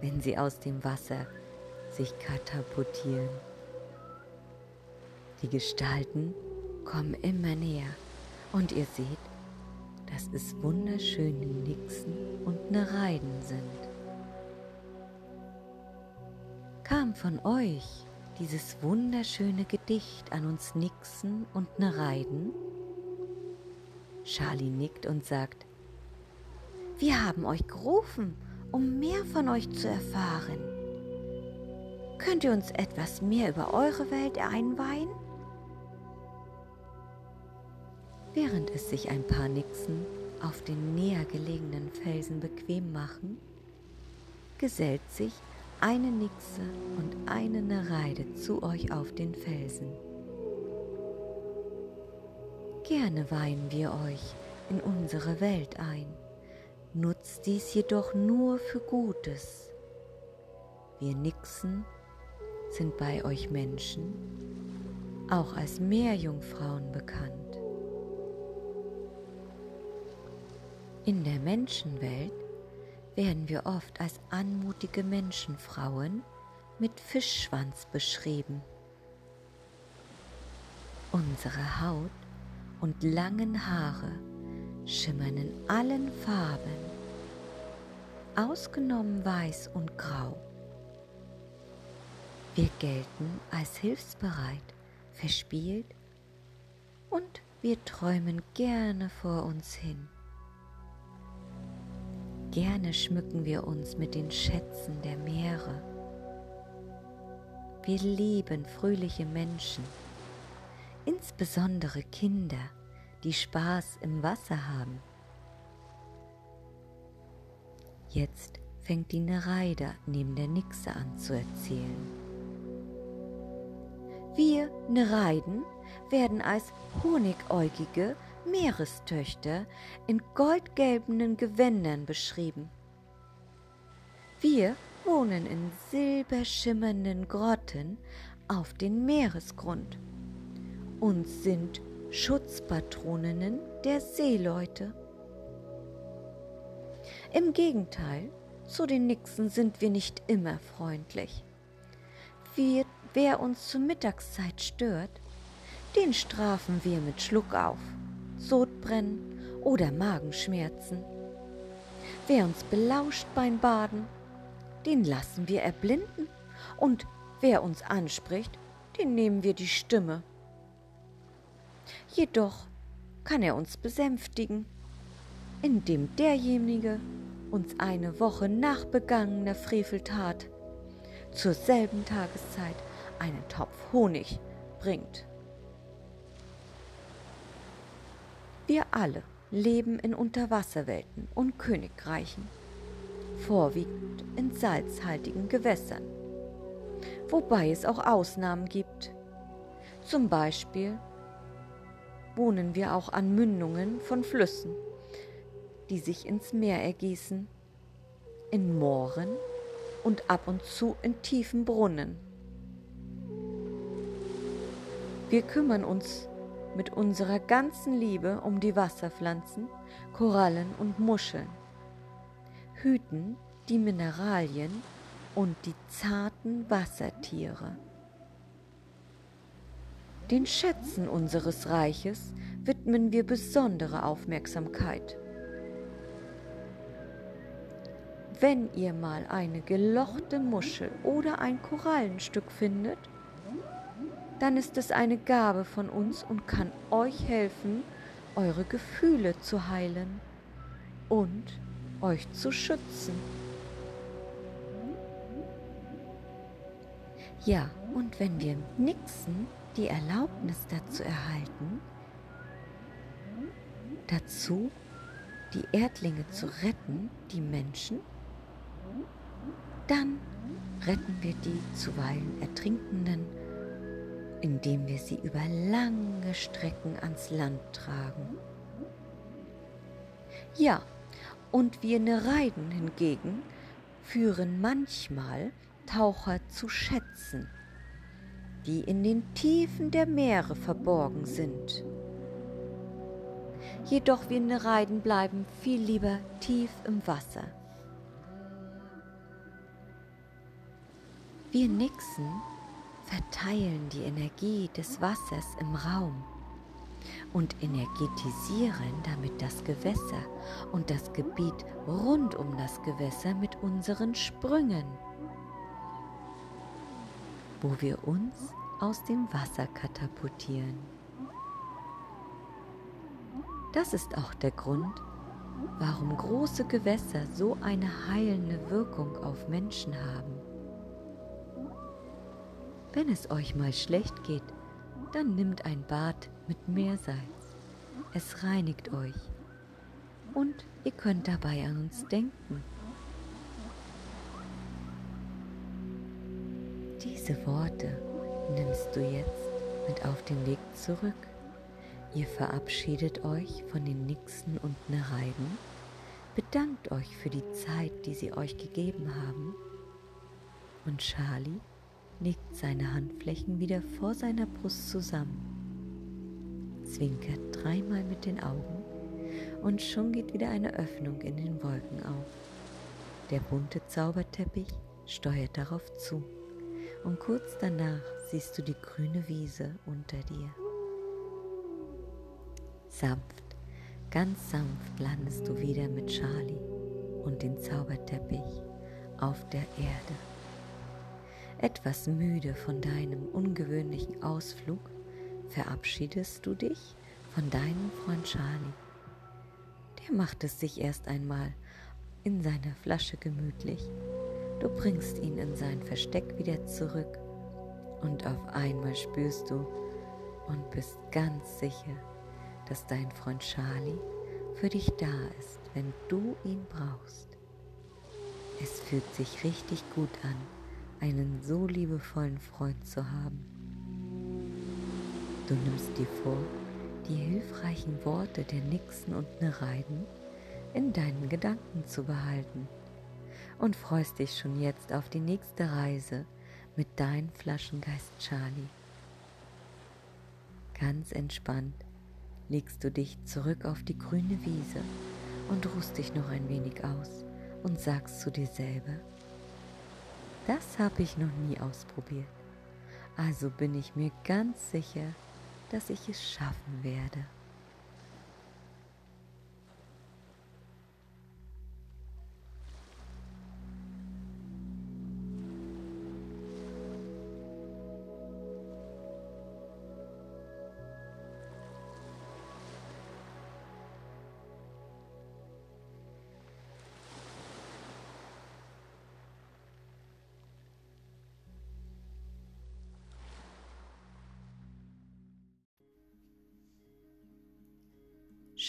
wenn sie aus dem Wasser sich katapultieren. Die Gestalten kommen immer näher und ihr seht, dass es wunderschöne Nixen und Nereiden sind. Kam von euch dieses wunderschöne Gedicht an uns Nixen und Nereiden? Charlie nickt und sagt, wir haben euch gerufen, um mehr von euch zu erfahren. Könnt ihr uns etwas mehr über eure Welt einweihen? Während es sich ein paar Nixen auf den näher gelegenen Felsen bequem machen, gesellt sich eine Nixe und eine Nereide zu euch auf den Felsen. Gerne weihen wir euch in unsere Welt ein, nutzt dies jedoch nur für Gutes. Wir Nixen sind bei euch Menschen auch als Meerjungfrauen bekannt. In der Menschenwelt werden wir oft als anmutige Menschenfrauen mit Fischschwanz beschrieben. Unsere Haut und langen Haare schimmern in allen Farben, ausgenommen weiß und grau. Wir gelten als hilfsbereit, verspielt und wir träumen gerne vor uns hin. Gerne schmücken wir uns mit den Schätzen der Meere. Wir lieben fröhliche Menschen, insbesondere Kinder, die Spaß im Wasser haben. Jetzt fängt die Nereide neben der Nixe an zu erzählen. Wir Nereiden werden als honigäugige Meerestöchter in goldgelbenen Gewändern beschrieben. Wir wohnen in silberschimmernden Grotten auf dem Meeresgrund und sind Schutzpatroninnen der Seeleute. Im Gegenteil, zu den Nixen sind wir nicht immer freundlich. Wir, wer uns zur Mittagszeit stört, den strafen wir mit Schluck auf. Sodbrennen oder Magenschmerzen. Wer uns belauscht beim Baden, den lassen wir erblinden und wer uns anspricht, den nehmen wir die Stimme. Jedoch kann er uns besänftigen, indem derjenige uns eine Woche nach begangener Freveltat zur selben Tageszeit einen Topf Honig bringt. Wir alle leben in Unterwasserwelten und Königreichen, vorwiegend in salzhaltigen Gewässern, wobei es auch Ausnahmen gibt. Zum Beispiel wohnen wir auch an Mündungen von Flüssen, die sich ins Meer ergießen, in Mooren und ab und zu in tiefen Brunnen. Wir kümmern uns mit unserer ganzen Liebe um die Wasserpflanzen, Korallen und Muscheln, hüten die Mineralien und die zarten Wassertiere. Den Schätzen unseres Reiches widmen wir besondere Aufmerksamkeit. Wenn ihr mal eine gelochte Muschel oder ein Korallenstück findet, dann ist es eine Gabe von uns und kann euch helfen, eure Gefühle zu heilen und euch zu schützen. Ja, und wenn wir Nixen die Erlaubnis dazu erhalten, dazu die Erdlinge zu retten, die Menschen, dann retten wir die zuweilen Ertrinkenden, indem wir sie über lange Strecken ans Land tragen. Ja, und wir Nereiden hingegen führen manchmal Taucher zu Schätzen, die in den Tiefen der Meere verborgen sind. Jedoch wir Nereiden bleiben viel lieber tief im Wasser. Wir Nixen verteilen die Energie des Wassers im Raum und energetisieren damit das Gewässer und das Gebiet rund um das Gewässer mit unseren Sprüngen, wo wir uns aus dem Wasser katapultieren. Das ist auch der Grund, warum große Gewässer so eine heilende Wirkung auf Menschen haben. Wenn es euch mal schlecht geht, dann nimmt ein Bad mit Meersalz. Es reinigt euch. Und ihr könnt dabei an uns denken. Diese Worte nimmst du jetzt mit auf den Weg zurück. Ihr verabschiedet euch von den Nixen und Nereiden, bedankt euch für die Zeit, die sie euch gegeben haben. Und Charlie legt seine Handflächen wieder vor seiner Brust zusammen, zwinkert dreimal mit den Augen und schon geht wieder eine Öffnung in den Wolken auf. Der bunte Zauberteppich steuert darauf zu und kurz danach siehst du die grüne Wiese unter dir. Sanft, ganz sanft landest du wieder mit Charlie und dem Zauberteppich auf der Erde. Etwas müde von deinem ungewöhnlichen Ausflug verabschiedest du dich von deinem Freund Charlie. Der macht es sich erst einmal in seiner Flasche gemütlich. Du bringst ihn in sein Versteck wieder zurück und auf einmal spürst du und bist ganz sicher, dass dein Freund Charlie für dich da ist, wenn du ihn brauchst. Es fühlt sich richtig gut an einen so liebevollen Freund zu haben. Du nimmst dir vor, die hilfreichen Worte der Nixen und Nereiden in deinen Gedanken zu behalten und freust dich schon jetzt auf die nächste Reise mit deinem Flaschengeist Charlie. Ganz entspannt legst du dich zurück auf die grüne Wiese und ruhst dich noch ein wenig aus und sagst zu dir selber, das habe ich noch nie ausprobiert. Also bin ich mir ganz sicher, dass ich es schaffen werde.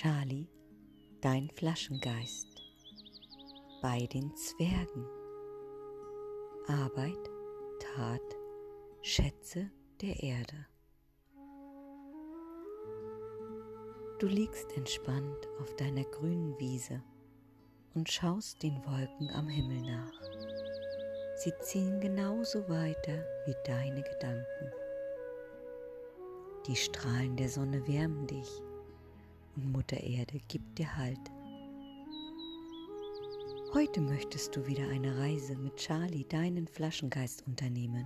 Charlie, dein Flaschengeist. Bei den Zwergen. Arbeit, Tat, Schätze der Erde. Du liegst entspannt auf deiner grünen Wiese und schaust den Wolken am Himmel nach. Sie ziehen genauso weiter wie deine Gedanken. Die Strahlen der Sonne wärmen dich und Mutter Erde gibt dir Halt. Heute möchtest du wieder eine Reise mit Charlie, deinen Flaschengeist, unternehmen.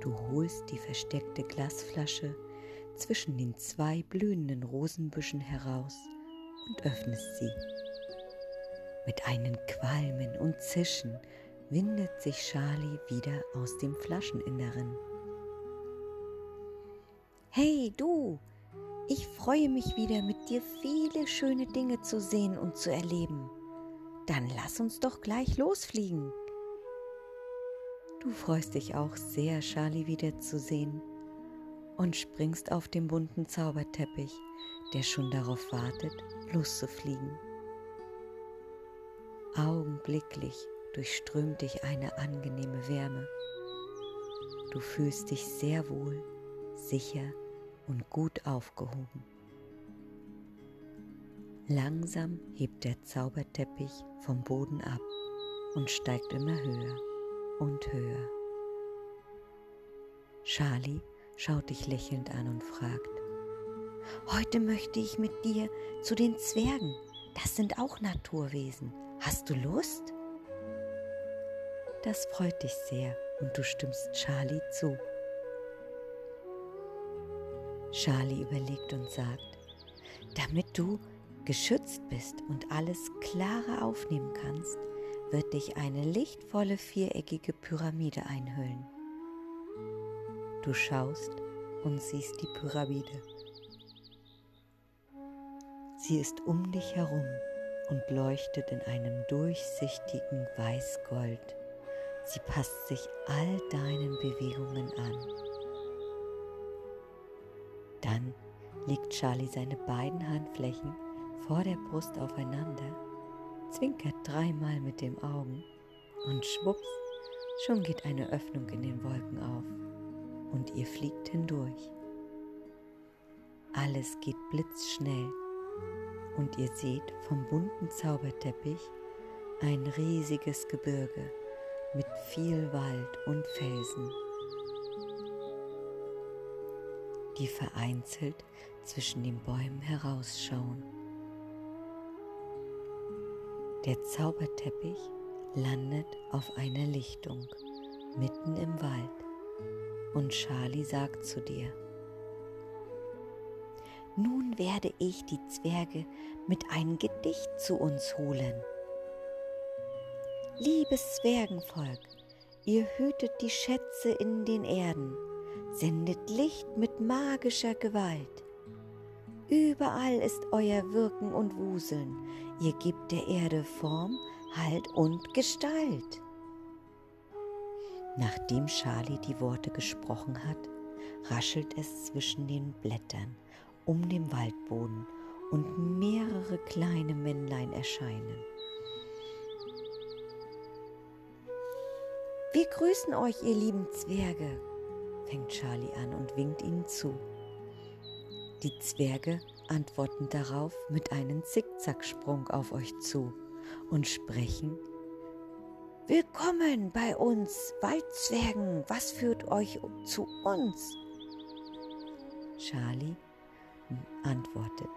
Du holst die versteckte Glasflasche zwischen den zwei blühenden Rosenbüschen heraus und öffnest sie. Mit einem Qualmen und Zischen windet sich Charlie wieder aus dem Flascheninneren. Hey du, ich freue mich wieder mit dir viele schöne Dinge zu sehen und zu erleben. Dann lass uns doch gleich losfliegen. Du freust dich auch sehr, Charlie wiederzusehen und springst auf den bunten Zauberteppich, der schon darauf wartet, loszufliegen. Augenblicklich durchströmt dich eine angenehme Wärme. Du fühlst dich sehr wohl, sicher und gut aufgehoben. Langsam hebt der Zauberteppich vom Boden ab und steigt immer höher und höher. Charlie schaut dich lächelnd an und fragt, Heute möchte ich mit dir zu den Zwergen. Das sind auch Naturwesen. Hast du Lust? Das freut dich sehr und du stimmst Charlie zu. Charlie überlegt und sagt, damit du geschützt bist und alles klarer aufnehmen kannst, wird dich eine lichtvolle viereckige Pyramide einhüllen. Du schaust und siehst die Pyramide. Sie ist um dich herum und leuchtet in einem durchsichtigen Weißgold. Sie passt sich all deinen Bewegungen an. Dann legt Charlie seine beiden Handflächen vor der Brust aufeinander, zwinkert dreimal mit den Augen und schwupps, schon geht eine Öffnung in den Wolken auf und ihr fliegt hindurch. Alles geht blitzschnell und ihr seht vom bunten Zauberteppich ein riesiges Gebirge mit viel Wald und Felsen, die vereinzelt zwischen den Bäumen herausschauen. Der Zauberteppich landet auf einer Lichtung mitten im Wald und Charlie sagt zu dir, nun werde ich die Zwerge mit einem Gedicht zu uns holen. Liebes Zwergenvolk, ihr hütet die Schätze in den Erden, sendet Licht mit magischer Gewalt. Überall ist euer Wirken und Wuseln, ihr gebt der Erde Form, Halt und Gestalt. Nachdem Charlie die Worte gesprochen hat, raschelt es zwischen den Blättern um den Waldboden und mehrere kleine Männlein erscheinen. Wir grüßen euch, ihr lieben Zwerge, fängt Charlie an und winkt ihnen zu. Die Zwerge antworten darauf mit einem Zickzacksprung auf euch zu und sprechen Willkommen bei uns, Waldzwergen, was führt euch zu uns? Charlie antwortet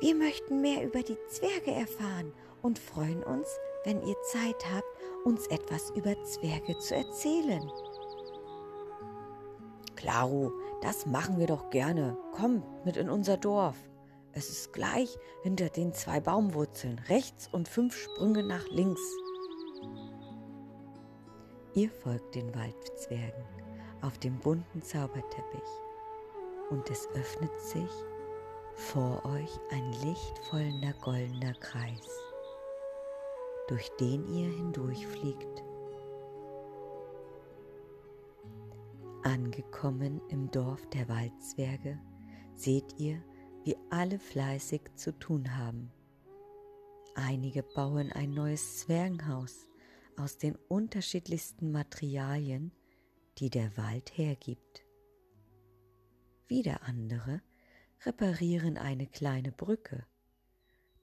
Wir möchten mehr über die Zwerge erfahren und freuen uns, wenn ihr Zeit habt, uns etwas über Zwerge zu erzählen. Klaro, das machen wir doch gerne. Komm mit in unser Dorf. Es ist gleich hinter den zwei Baumwurzeln, rechts und fünf Sprünge nach links. Ihr folgt den Waldzwergen auf dem bunten Zauberteppich und es öffnet sich vor euch ein lichtvollender goldener Kreis, durch den ihr hindurchfliegt. Angekommen im Dorf der Waldzwerge seht ihr, wie alle fleißig zu tun haben. Einige bauen ein neues Zwergenhaus aus den unterschiedlichsten Materialien, die der Wald hergibt. Wieder andere reparieren eine kleine Brücke,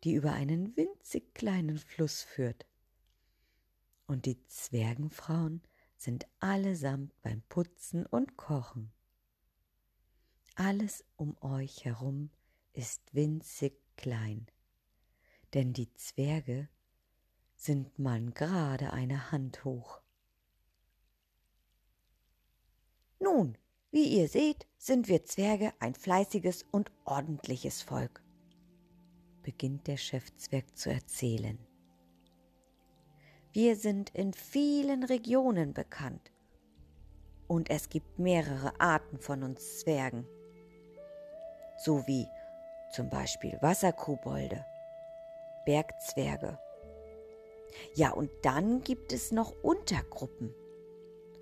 die über einen winzig kleinen Fluss führt. Und die Zwergenfrauen sind allesamt beim Putzen und Kochen. Alles um euch herum ist winzig klein, denn die Zwerge sind man gerade eine Hand hoch. Nun, wie ihr seht, sind wir Zwerge ein fleißiges und ordentliches Volk, beginnt der Chefzwerg zu erzählen. Wir sind in vielen Regionen bekannt und es gibt mehrere Arten von uns Zwergen, so wie zum Beispiel Wasserkobolde, Bergzwerge. Ja, und dann gibt es noch Untergruppen,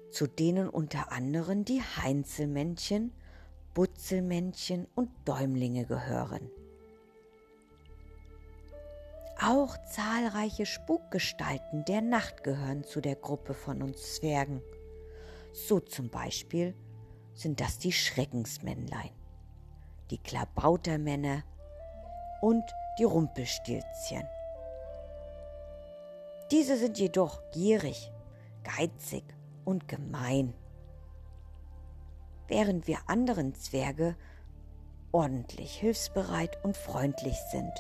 zu denen unter anderem die Heinzelmännchen, Butzelmännchen und Däumlinge gehören. Auch zahlreiche Spukgestalten der Nacht gehören zu der Gruppe von uns Zwergen. So zum Beispiel sind das die Schreckensmännlein, die Klabautermänner und die Rumpelstilzchen. Diese sind jedoch gierig, geizig und gemein, während wir anderen Zwerge ordentlich hilfsbereit und freundlich sind.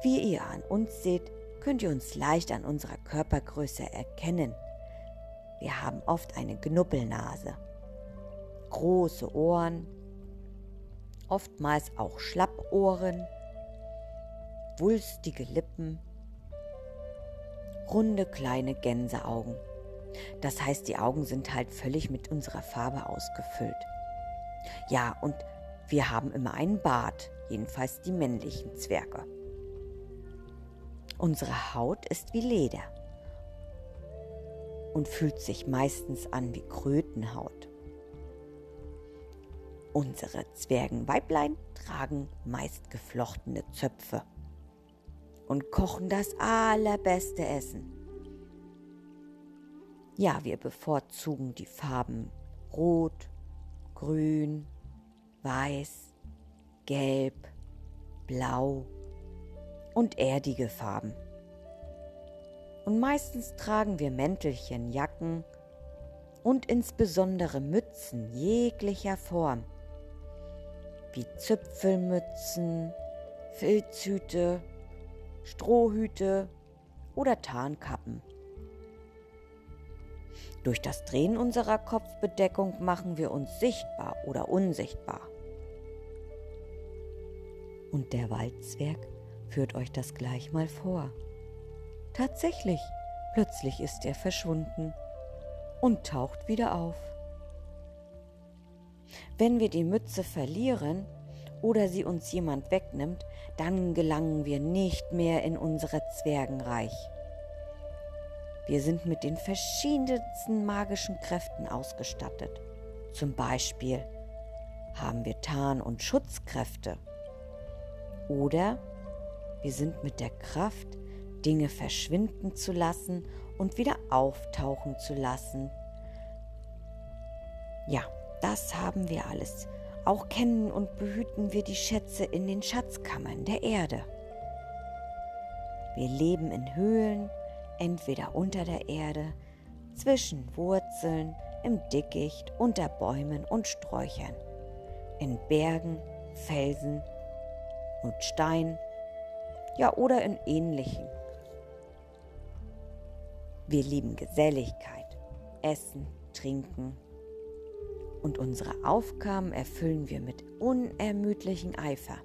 Wie ihr an uns seht, könnt ihr uns leicht an unserer Körpergröße erkennen. Wir haben oft eine Knuppelnase, große Ohren, oftmals auch Schlappohren, wulstige Lippen, runde kleine Gänseaugen. Das heißt, die Augen sind halt völlig mit unserer Farbe ausgefüllt. Ja, und wir haben immer einen Bart, jedenfalls die männlichen Zwerge. Unsere Haut ist wie Leder und fühlt sich meistens an wie Krötenhaut. Unsere Zwergenweiblein tragen meist geflochtene Zöpfe und kochen das allerbeste Essen. Ja, wir bevorzugen die Farben Rot, Grün, Weiß, Gelb, Blau und erdige Farben. Und meistens tragen wir Mäntelchen, Jacken und insbesondere Mützen jeglicher Form, wie Zipfelmützen, Filzhüte, Strohhüte oder Tarnkappen. Durch das Drehen unserer Kopfbedeckung machen wir uns sichtbar oder unsichtbar. Und der Waldzwerg Führt euch das gleich mal vor. Tatsächlich, plötzlich ist er verschwunden und taucht wieder auf. Wenn wir die Mütze verlieren oder sie uns jemand wegnimmt, dann gelangen wir nicht mehr in unser Zwergenreich. Wir sind mit den verschiedensten magischen Kräften ausgestattet. Zum Beispiel haben wir Tarn- und Schutzkräfte. Oder wir sind mit der Kraft, Dinge verschwinden zu lassen und wieder auftauchen zu lassen. Ja, das haben wir alles. Auch kennen und behüten wir die Schätze in den Schatzkammern der Erde. Wir leben in Höhlen, entweder unter der Erde, zwischen Wurzeln, im Dickicht, unter Bäumen und Sträuchern, in Bergen, Felsen und Stein ja oder in ähnlichen. Wir lieben Geselligkeit, Essen, Trinken und unsere Aufgaben erfüllen wir mit unermüdlichem Eifer.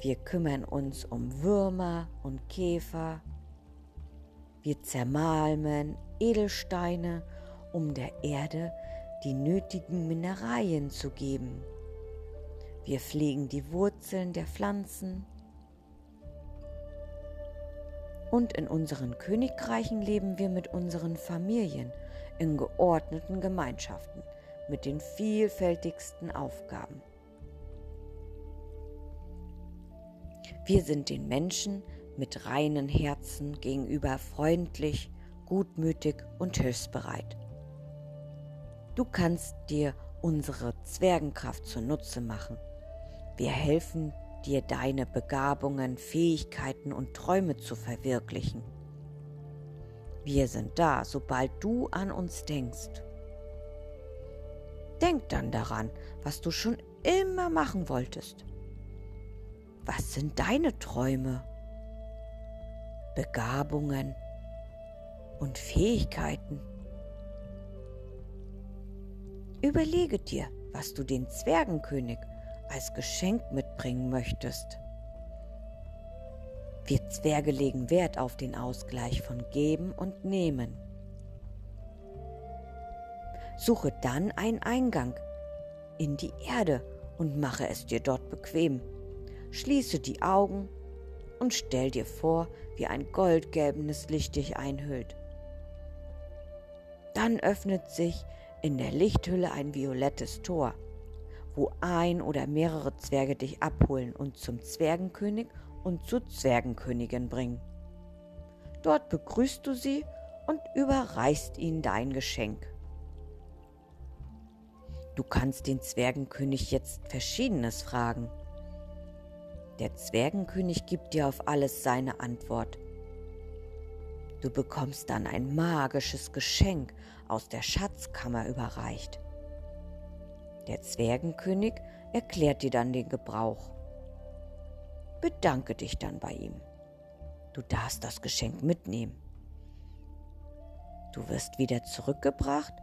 Wir kümmern uns um Würmer und Käfer. Wir zermalmen Edelsteine, um der Erde die nötigen Mineralien zu geben. Wir pflegen die Wurzeln der Pflanzen und in unseren Königreichen leben wir mit unseren Familien in geordneten Gemeinschaften mit den vielfältigsten Aufgaben. Wir sind den Menschen mit reinen Herzen gegenüber freundlich, gutmütig und hilfsbereit. Du kannst dir unsere Zwergenkraft zunutze machen. Wir helfen dir deine Begabungen, Fähigkeiten und Träume zu verwirklichen. Wir sind da, sobald du an uns denkst. Denk dann daran, was du schon immer machen wolltest. Was sind deine Träume, Begabungen und Fähigkeiten? Überlege dir, was du den Zwergenkönig als Geschenk mitbringen möchtest. Wir Zwerge legen Wert auf den Ausgleich von Geben und Nehmen. Suche dann einen Eingang in die Erde und mache es dir dort bequem. Schließe die Augen und stell dir vor, wie ein goldgelbenes Licht dich einhüllt. Dann öffnet sich in der Lichthülle ein violettes Tor, wo ein oder mehrere Zwerge dich abholen und zum Zwergenkönig und zur Zwergenkönigin bringen. Dort begrüßt du sie und überreichst ihnen dein Geschenk. Du kannst den Zwergenkönig jetzt Verschiedenes fragen. Der Zwergenkönig gibt dir auf alles seine Antwort. Du bekommst dann ein magisches Geschenk aus der Schatzkammer überreicht. Der Zwergenkönig erklärt dir dann den Gebrauch. Bedanke dich dann bei ihm. Du darfst das Geschenk mitnehmen. Du wirst wieder zurückgebracht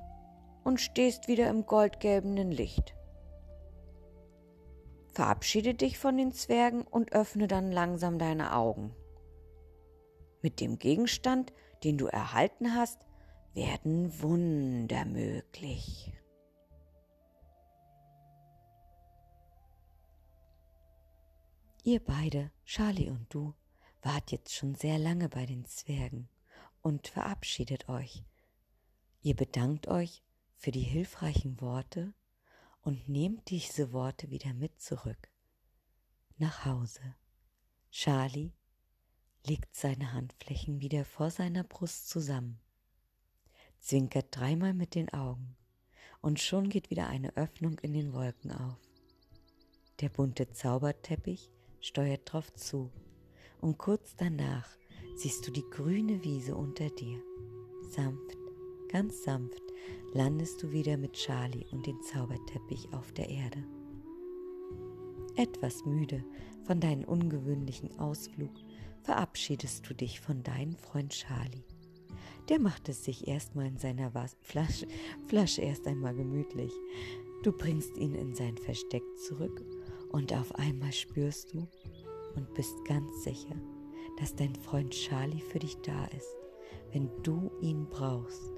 und stehst wieder im goldgelbenen Licht. Verabschiede dich von den Zwergen und öffne dann langsam deine Augen. Mit dem Gegenstand, den du erhalten hast, werden Wunder möglich. Ihr beide, Charlie und du, wart jetzt schon sehr lange bei den Zwergen und verabschiedet euch. Ihr bedankt euch für die hilfreichen Worte und nehmt diese Worte wieder mit zurück. Nach Hause. Charlie legt seine Handflächen wieder vor seiner Brust zusammen, zwinkert dreimal mit den Augen und schon geht wieder eine Öffnung in den Wolken auf. Der bunte Zauberteppich steuert drauf zu und kurz danach siehst du die grüne Wiese unter dir. Sanft, ganz sanft landest du wieder mit Charlie und dem Zauberteppich auf der Erde. Etwas müde von deinem ungewöhnlichen Ausflug verabschiedest du dich von deinem Freund Charlie. Der macht es sich erstmal in seiner Was Flasche, Flasche erst einmal gemütlich. Du bringst ihn in sein Versteck zurück und auf einmal spürst du und bist ganz sicher, dass dein Freund Charlie für dich da ist, wenn du ihn brauchst.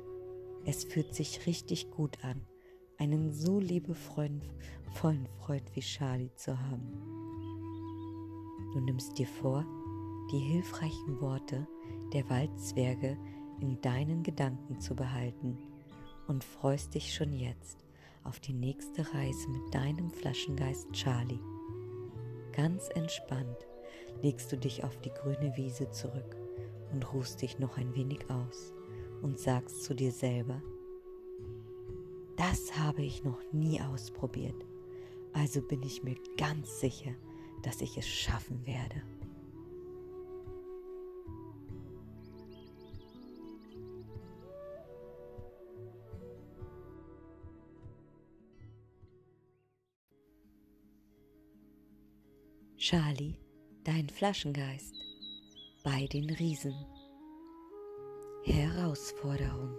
Es fühlt sich richtig gut an, einen so liebevollen Freund wie Charlie zu haben. Du nimmst dir vor, die hilfreichen Worte der Waldzwerge in deinen Gedanken zu behalten und freust dich schon jetzt auf die nächste Reise mit deinem Flaschengeist Charlie. Ganz entspannt legst du dich auf die grüne Wiese zurück und ruhst dich noch ein wenig aus und sagst zu dir selber, das habe ich noch nie ausprobiert, also bin ich mir ganz sicher, dass ich es schaffen werde. Charlie, dein Flaschengeist, bei den Riesen. Herausforderung.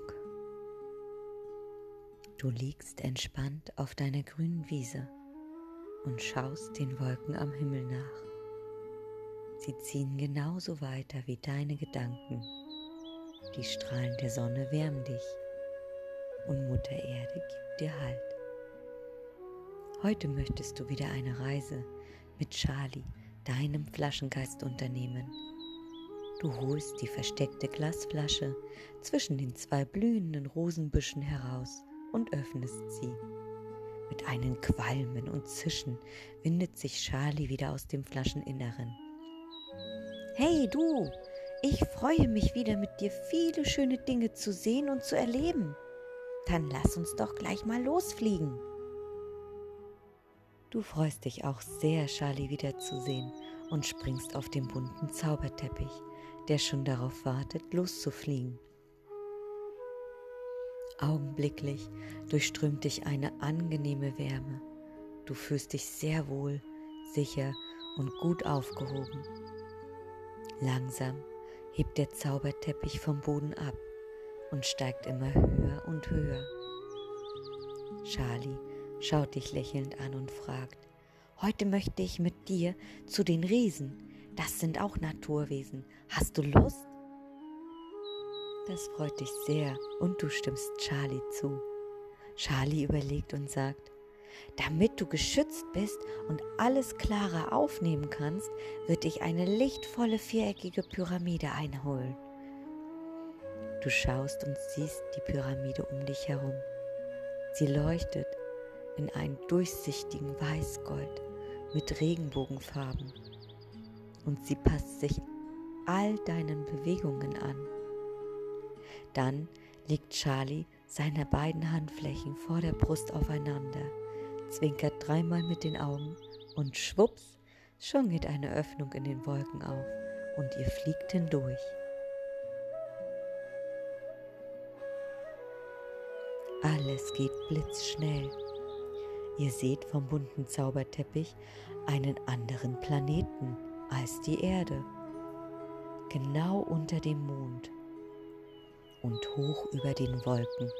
Du liegst entspannt auf deiner grünen Wiese und schaust den Wolken am Himmel nach. Sie ziehen genauso weiter wie deine Gedanken. Die Strahlen der Sonne wärmen dich und Mutter Erde gibt dir Halt. Heute möchtest du wieder eine Reise mit Charlie, deinem Flaschengeist, unternehmen. Du holst die versteckte Glasflasche zwischen den zwei blühenden Rosenbüschen heraus und öffnest sie. Mit einem Qualmen und Zischen windet sich Charlie wieder aus dem Flascheninneren. Hey du, ich freue mich wieder mit dir viele schöne Dinge zu sehen und zu erleben. Dann lass uns doch gleich mal losfliegen. Du freust dich auch sehr, Charlie wiederzusehen und springst auf den bunten Zauberteppich, der schon darauf wartet, loszufliegen. Augenblicklich durchströmt dich eine angenehme Wärme. Du fühlst dich sehr wohl, sicher und gut aufgehoben. Langsam hebt der Zauberteppich vom Boden ab und steigt immer höher und höher. Charlie schaut dich lächelnd an und fragt, heute möchte ich mit dir zu den Riesen. Das sind auch Naturwesen. Hast du Lust? Das freut dich sehr und du stimmst Charlie zu. Charlie überlegt und sagt, damit du geschützt bist und alles klarer aufnehmen kannst, wird dich eine lichtvolle viereckige Pyramide einholen. Du schaust und siehst die Pyramide um dich herum. Sie leuchtet in einen durchsichtigen Weißgold mit Regenbogenfarben und sie passt sich all deinen Bewegungen an. Dann legt Charlie seine beiden Handflächen vor der Brust aufeinander, zwinkert dreimal mit den Augen und schwupps, schon geht eine Öffnung in den Wolken auf und ihr fliegt hindurch. Alles geht blitzschnell. Ihr seht vom bunten Zauberteppich einen anderen Planeten als die Erde, genau unter dem Mond und hoch über den Wolken.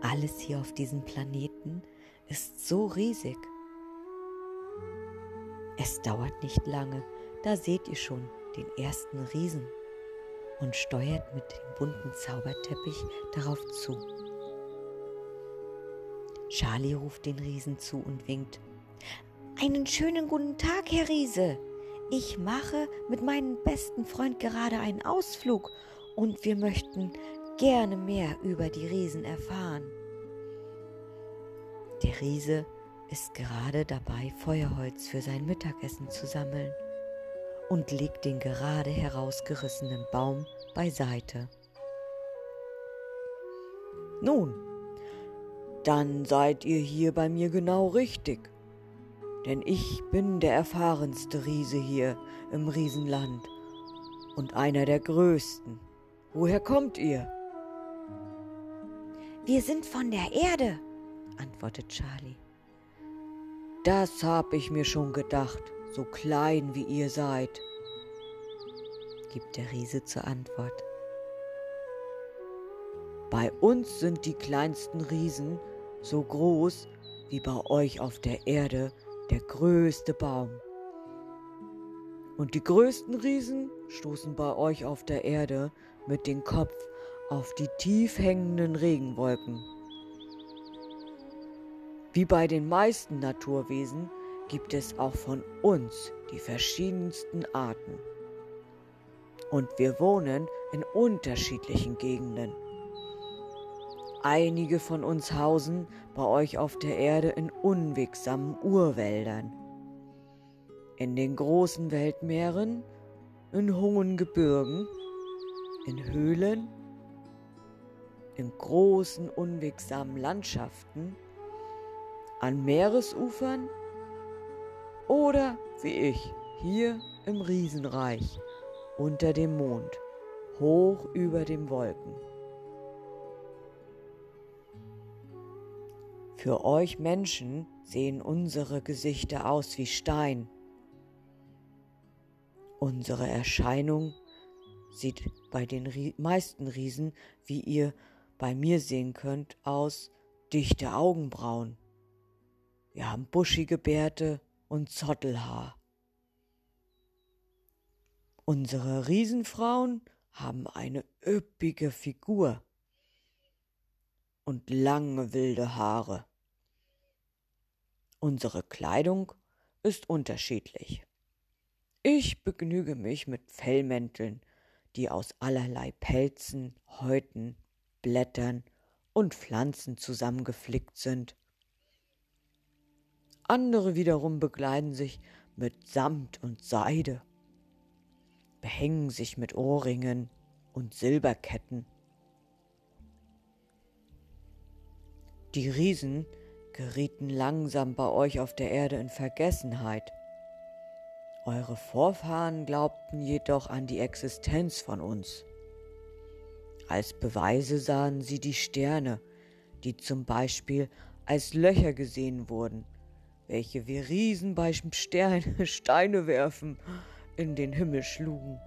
Alles hier auf diesem Planeten ist so riesig. Es dauert nicht lange, da seht ihr schon den ersten Riesen und steuert mit dem bunten Zauberteppich darauf zu. Charlie ruft den Riesen zu und winkt. Einen schönen guten Tag, Herr Riese. Ich mache mit meinem besten Freund gerade einen Ausflug und wir möchten gerne mehr über die Riesen erfahren. Der Riese ist gerade dabei, Feuerholz für sein Mittagessen zu sammeln und legt den gerade herausgerissenen Baum beiseite. Nun, dann seid ihr hier bei mir genau richtig, denn ich bin der erfahrenste Riese hier im Riesenland und einer der größten. Woher kommt ihr? Wir sind von der Erde, antwortet Charlie. Das hab ich mir schon gedacht, so klein wie ihr seid, gibt der Riese zur Antwort. Bei uns sind die kleinsten Riesen so groß wie bei euch auf der Erde der größte Baum. Und die größten Riesen stoßen bei euch auf der Erde mit dem Kopf auf die tief hängenden Regenwolken. Wie bei den meisten Naturwesen gibt es auch von uns die verschiedensten Arten. Und wir wohnen in unterschiedlichen Gegenden. Einige von uns hausen bei euch auf der Erde in unwegsamen Urwäldern, in den großen Weltmeeren, in hohen Gebirgen, in Höhlen, in großen unwegsamen Landschaften, an Meeresufern oder wie ich hier im Riesenreich unter dem Mond, hoch über den Wolken. Für euch Menschen sehen unsere Gesichter aus wie Stein. Unsere Erscheinung sieht bei den meisten Riesen, wie ihr bei mir sehen könnt, aus dichte Augenbrauen. Wir haben buschige Bärte und Zottelhaar. Unsere Riesenfrauen haben eine üppige Figur und lange wilde Haare. Unsere Kleidung ist unterschiedlich. Ich begnüge mich mit Fellmänteln, die aus allerlei Pelzen, Häuten, Blättern und Pflanzen zusammengeflickt sind. Andere wiederum bekleiden sich mit Samt und Seide, behängen sich mit Ohrringen und Silberketten. Die Riesen gerieten langsam bei euch auf der Erde in Vergessenheit. Eure Vorfahren glaubten jedoch an die Existenz von uns. Als Beweise sahen sie die Sterne, die zum Beispiel als Löcher gesehen wurden, welche wie Riesen beim Sterne Steine werfen in den Himmel schlugen.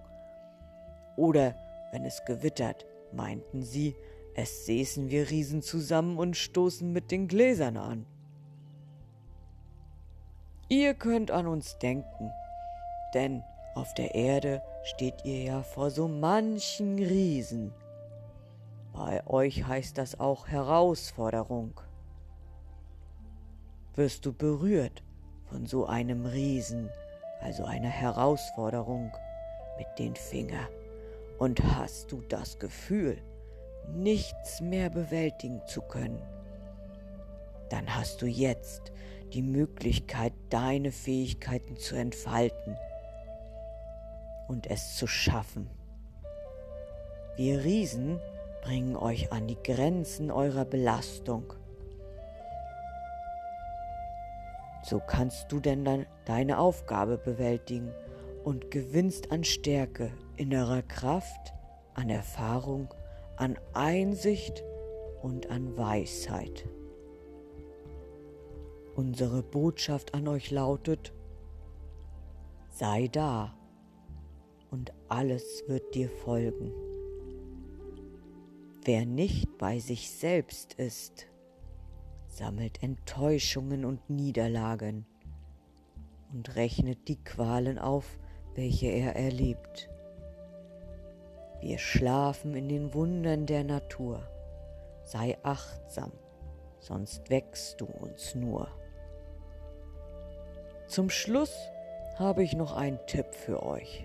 Oder wenn es gewittert, meinten sie, es säßen wir Riesen zusammen und stoßen mit den Gläsern an. Ihr könnt an uns denken, denn auf der Erde steht ihr ja vor so manchen Riesen. Bei euch heißt das auch Herausforderung. Wirst du berührt von so einem Riesen, also einer Herausforderung, mit den Fingern, und hast du das Gefühl, nichts mehr bewältigen zu können, dann hast du jetzt die Möglichkeit, deine Fähigkeiten zu entfalten und es zu schaffen. Wir Riesen bringen euch an die Grenzen eurer Belastung. So kannst du denn dann deine Aufgabe bewältigen und gewinnst an Stärke, innerer Kraft, an Erfahrung, an Einsicht und an Weisheit. Unsere Botschaft an euch lautet, sei da und alles wird dir folgen. Wer nicht bei sich selbst ist, sammelt Enttäuschungen und Niederlagen und rechnet die Qualen auf, welche er erlebt. Wir schlafen in den Wundern der Natur. Sei achtsam, sonst wächst du uns nur. Zum Schluss habe ich noch einen Tipp für euch.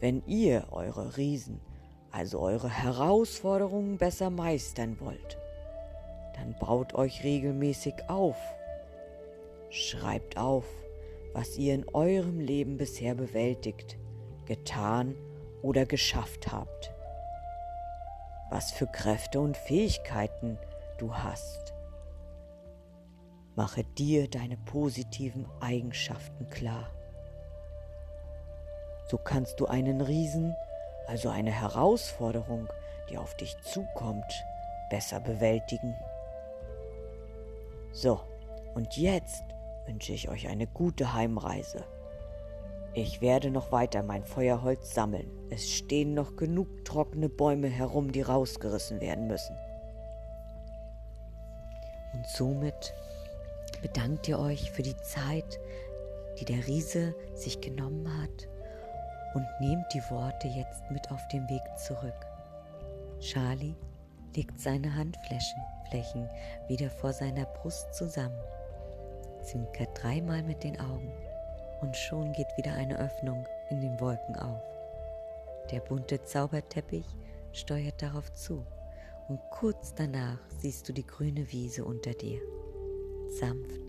Wenn ihr eure Riesen, also eure Herausforderungen besser meistern wollt, dann baut euch regelmäßig auf. Schreibt auf, was ihr in eurem Leben bisher bewältigt, getan oder geschafft habt. Was für Kräfte und Fähigkeiten du hast Mache dir deine positiven Eigenschaften klar. So kannst du einen Riesen, also eine Herausforderung, die auf dich zukommt, besser bewältigen. So, und jetzt wünsche ich euch eine gute Heimreise. Ich werde noch weiter mein Feuerholz sammeln. Es stehen noch genug trockene Bäume herum, die rausgerissen werden müssen. Und somit bedankt ihr euch für die Zeit, die der Riese sich genommen hat und nehmt die Worte jetzt mit auf den Weg zurück. Charlie legt seine Handflächen wieder vor seiner Brust zusammen, zwinkert dreimal mit den Augen und schon geht wieder eine Öffnung in den Wolken auf. Der bunte Zauberteppich steuert darauf zu und kurz danach siehst du die grüne Wiese unter dir. Sanft,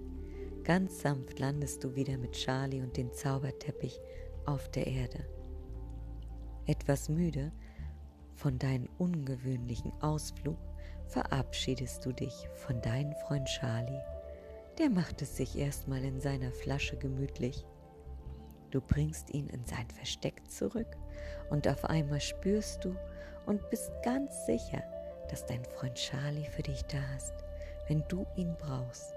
ganz sanft landest du wieder mit Charlie und dem Zauberteppich auf der Erde. Etwas müde von deinem ungewöhnlichen Ausflug verabschiedest du dich von deinem Freund Charlie. Der macht es sich erstmal in seiner Flasche gemütlich. Du bringst ihn in sein Versteck zurück und auf einmal spürst du und bist ganz sicher, dass dein Freund Charlie für dich da ist, wenn du ihn brauchst.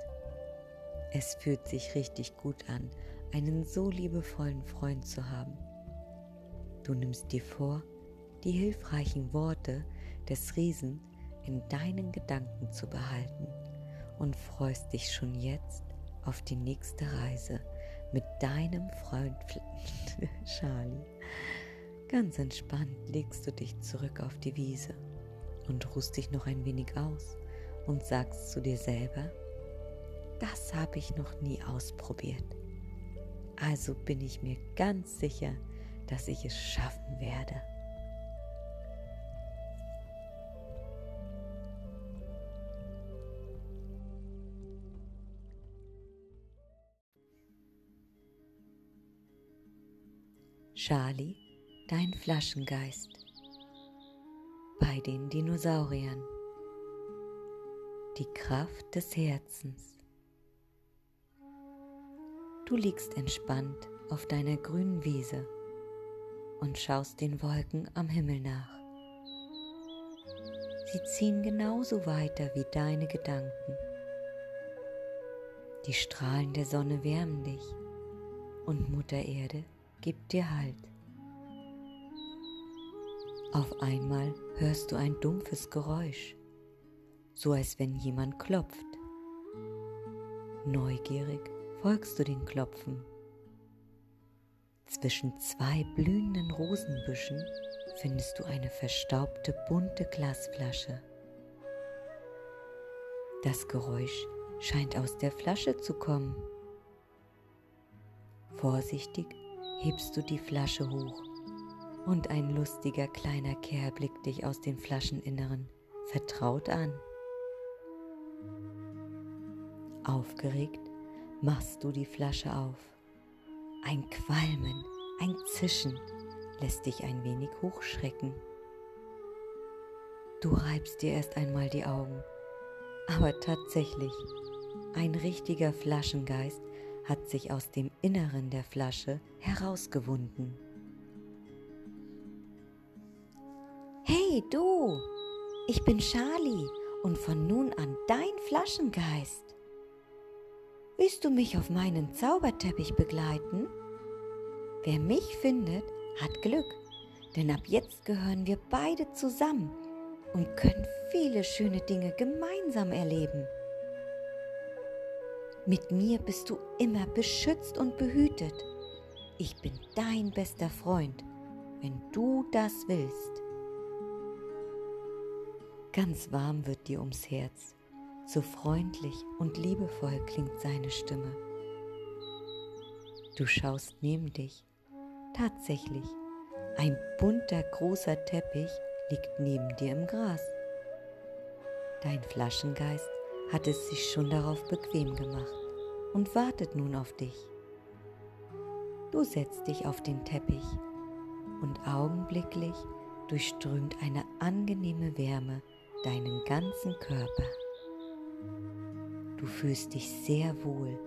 Es fühlt sich richtig gut an, einen so liebevollen Freund zu haben. Du nimmst dir vor, die hilfreichen Worte des Riesen in deinen Gedanken zu behalten und freust dich schon jetzt auf die nächste Reise mit deinem Freund Charlie. Ganz entspannt legst du dich zurück auf die Wiese und ruhst dich noch ein wenig aus und sagst zu dir selber, das habe ich noch nie ausprobiert. Also bin ich mir ganz sicher, dass ich es schaffen werde. Charlie, dein Flaschengeist. Bei den Dinosauriern. Die Kraft des Herzens. Du liegst entspannt auf deiner grünen Wiese und schaust den Wolken am Himmel nach. Sie ziehen genauso weiter wie deine Gedanken. Die Strahlen der Sonne wärmen dich und Mutter Erde gibt dir Halt. Auf einmal hörst du ein dumpfes Geräusch, so als wenn jemand klopft. Neugierig folgst du den Klopfen. Zwischen zwei blühenden Rosenbüschen findest du eine verstaubte bunte Glasflasche. Das Geräusch scheint aus der Flasche zu kommen. Vorsichtig hebst du die Flasche hoch und ein lustiger kleiner Kerl blickt dich aus dem Flascheninneren vertraut an. Aufgeregt machst du die Flasche auf. Ein Qualmen, ein Zischen lässt dich ein wenig hochschrecken. Du reibst dir erst einmal die Augen, aber tatsächlich, ein richtiger Flaschengeist hat sich aus dem Inneren der Flasche herausgewunden. Hey du, ich bin Charlie und von nun an dein Flaschengeist. Willst du mich auf meinen Zauberteppich begleiten? Wer mich findet, hat Glück, denn ab jetzt gehören wir beide zusammen und können viele schöne Dinge gemeinsam erleben. Mit mir bist du immer beschützt und behütet. Ich bin dein bester Freund, wenn du das willst. Ganz warm wird dir ums Herz, so freundlich und liebevoll klingt seine Stimme. Du schaust neben dich. Tatsächlich, ein bunter großer Teppich liegt neben dir im Gras. Dein Flaschengeist hat es sich schon darauf bequem gemacht und wartet nun auf dich. Du setzt dich auf den Teppich und augenblicklich durchströmt eine angenehme Wärme deinen ganzen Körper. Du fühlst dich sehr wohl,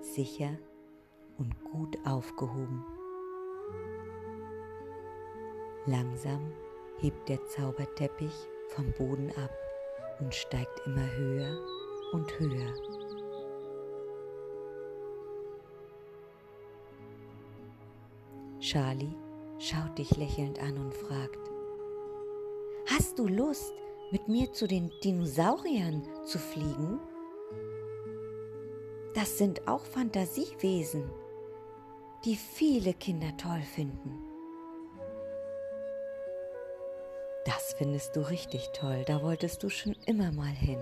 sicher und gut aufgehoben. Langsam hebt der Zauberteppich vom Boden ab und steigt immer höher und höher. Charlie schaut dich lächelnd an und fragt, Hast du Lust, mit mir zu den Dinosauriern zu fliegen? Das sind auch Fantasiewesen, die viele Kinder toll finden. Findest du richtig toll, da wolltest du schon immer mal hin.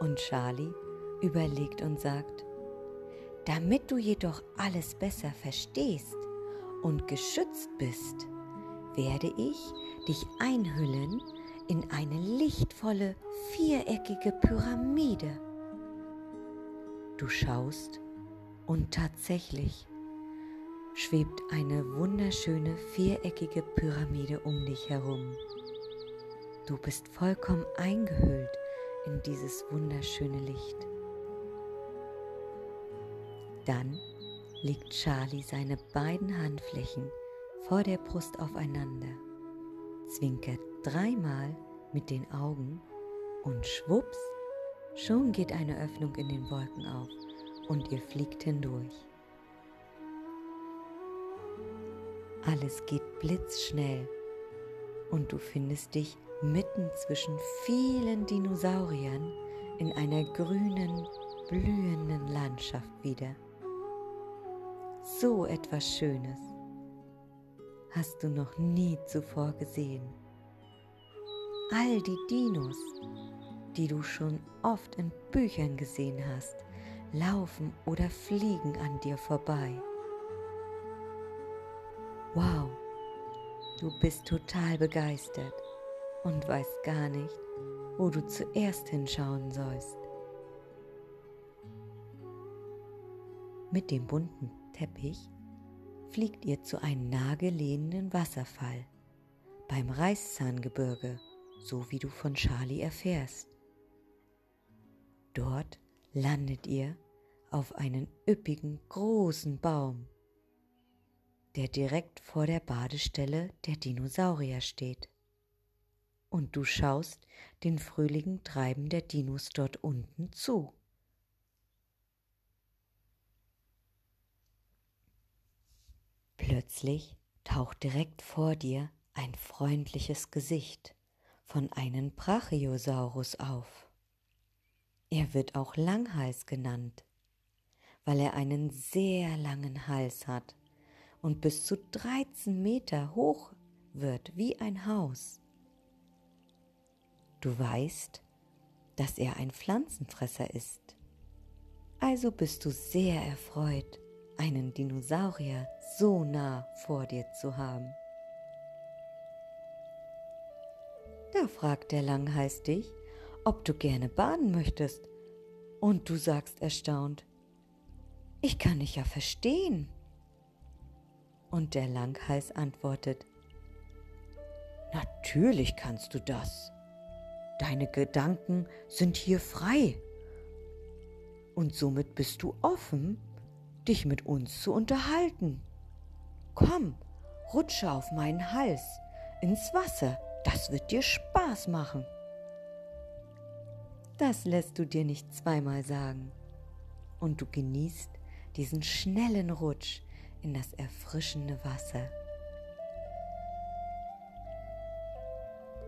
Und Charlie überlegt und sagt, damit du jedoch alles besser verstehst und geschützt bist, werde ich dich einhüllen in eine lichtvolle, viereckige Pyramide. Du schaust und tatsächlich schwebt eine wunderschöne viereckige Pyramide um dich herum. Du bist vollkommen eingehüllt in dieses wunderschöne Licht. Dann legt Charlie seine beiden Handflächen vor der Brust aufeinander, zwinkert dreimal mit den Augen und schwupps, schon geht eine Öffnung in den Wolken auf und ihr fliegt hindurch. Alles geht blitzschnell und du findest dich mitten zwischen vielen Dinosauriern in einer grünen, blühenden Landschaft wieder. So etwas Schönes hast du noch nie zuvor gesehen all die Dinos, die du schon oft in Büchern gesehen hast, laufen oder fliegen an dir vorbei. Wow, du bist total begeistert und weißt gar nicht, wo du zuerst hinschauen sollst. Mit dem bunten Teppich fliegt ihr zu einem nahegelegenen Wasserfall beim Reißzahngebirge so wie du von Charlie erfährst. Dort landet ihr auf einen üppigen großen Baum, der direkt vor der Badestelle der Dinosaurier steht. Und du schaust den fröhlichen Treiben der Dinos dort unten zu. Plötzlich taucht direkt vor dir ein freundliches Gesicht von einem Brachiosaurus auf. Er wird auch Langhals genannt, weil er einen sehr langen Hals hat und bis zu 13 Meter hoch wird wie ein Haus. Du weißt, dass er ein Pflanzenfresser ist. Also bist du sehr erfreut, einen Dinosaurier so nah vor dir zu haben. Da fragt der Langhals dich, ob du gerne baden möchtest. Und du sagst erstaunt, ich kann dich ja verstehen. Und der Langhals antwortet, natürlich kannst du das. Deine Gedanken sind hier frei. Und somit bist du offen, dich mit uns zu unterhalten. Komm, rutsche auf meinen Hals ins Wasser, das wird dir Spaß machen. Das lässt du dir nicht zweimal sagen. Und du genießt diesen schnellen Rutsch in das erfrischende Wasser.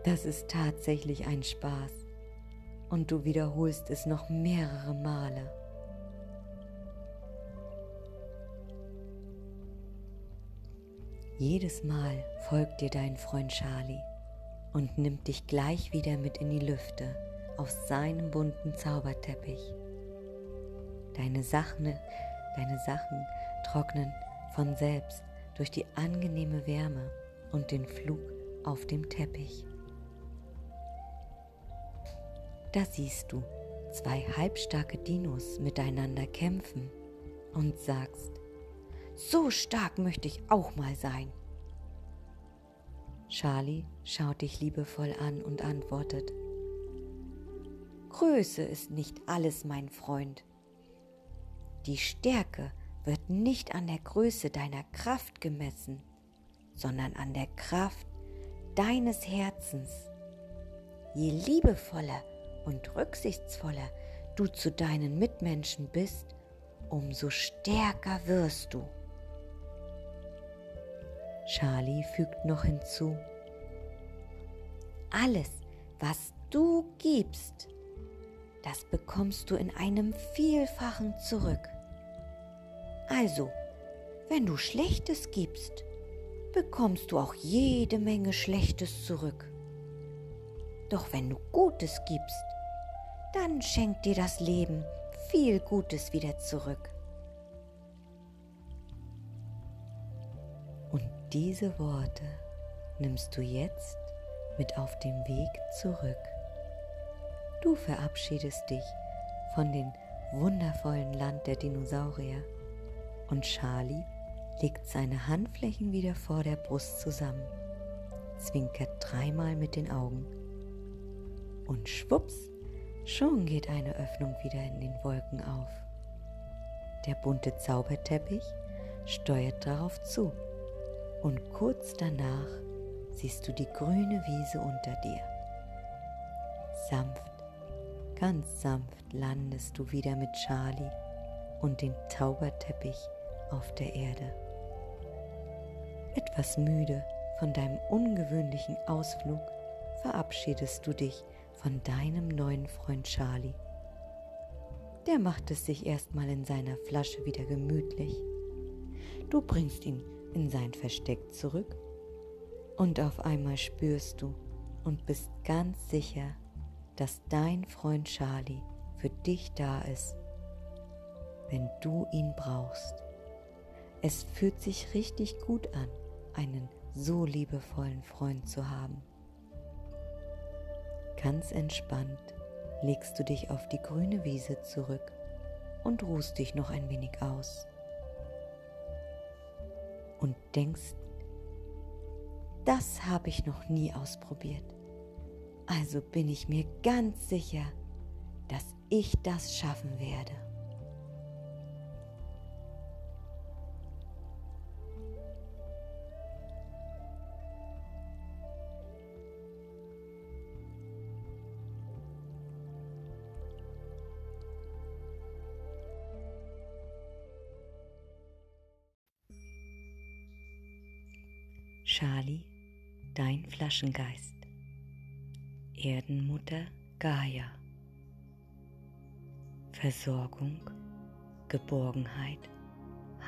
Das ist tatsächlich ein Spaß und du wiederholst es noch mehrere Male. Jedes Mal folgt dir dein Freund Charlie und nimmt dich gleich wieder mit in die Lüfte auf seinem bunten Zauberteppich. Deine Sachen, deine Sachen trocknen von selbst durch die angenehme Wärme und den Flug auf dem Teppich. Da siehst du zwei halbstarke Dinos miteinander kämpfen und sagst, so stark möchte ich auch mal sein. Charlie schaut dich liebevoll an und antwortet, Größe ist nicht alles, mein Freund. Die Stärke wird nicht an der Größe deiner Kraft gemessen, sondern an der Kraft deines Herzens. Je liebevoller und rücksichtsvoller du zu deinen Mitmenschen bist, umso stärker wirst du. Charlie fügt noch hinzu, alles, was du gibst, das bekommst du in einem Vielfachen zurück. Also, wenn du Schlechtes gibst, bekommst du auch jede Menge Schlechtes zurück. Doch wenn du Gutes gibst, dann schenkt dir das Leben viel Gutes wieder zurück. Und diese Worte nimmst du jetzt mit auf dem Weg zurück. Du verabschiedest dich von dem wundervollen Land der Dinosaurier und Charlie legt seine Handflächen wieder vor der Brust zusammen, zwinkert dreimal mit den Augen und schwupps, schon geht eine Öffnung wieder in den Wolken auf. Der bunte Zauberteppich steuert darauf zu und kurz danach siehst du die grüne Wiese unter dir. Sanft, ganz sanft landest du wieder mit Charlie und dem Zauberteppich auf der Erde. Etwas müde von deinem ungewöhnlichen Ausflug verabschiedest du dich von deinem neuen Freund Charlie. Der macht es sich erstmal in seiner Flasche wieder gemütlich. Du bringst ihn in sein Versteck zurück und auf einmal spürst du und bist ganz sicher, dass dein Freund Charlie für dich da ist, wenn du ihn brauchst. Es fühlt sich richtig gut an, einen so liebevollen Freund zu haben. Ganz entspannt legst du dich auf die grüne Wiese zurück und ruhst dich noch ein wenig aus. Und denkst das habe ich noch nie ausprobiert. Also bin ich mir ganz sicher, dass ich das schaffen werde. Flaschengeist. Erdenmutter Gaia. Versorgung, Geborgenheit,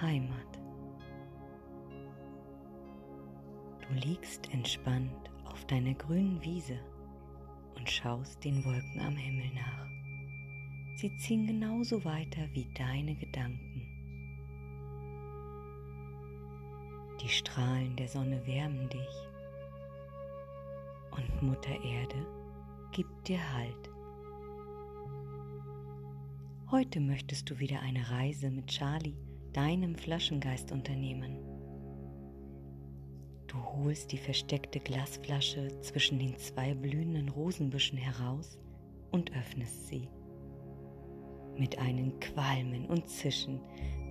Heimat. Du liegst entspannt auf deiner grünen Wiese und schaust den Wolken am Himmel nach. Sie ziehen genauso weiter wie deine Gedanken. Die Strahlen der Sonne wärmen dich und Mutter Erde gibt dir Halt. Heute möchtest du wieder eine Reise mit Charlie, deinem Flaschengeist, unternehmen. Du holst die versteckte Glasflasche zwischen den zwei blühenden Rosenbüschen heraus und öffnest sie. Mit einem Qualmen und Zischen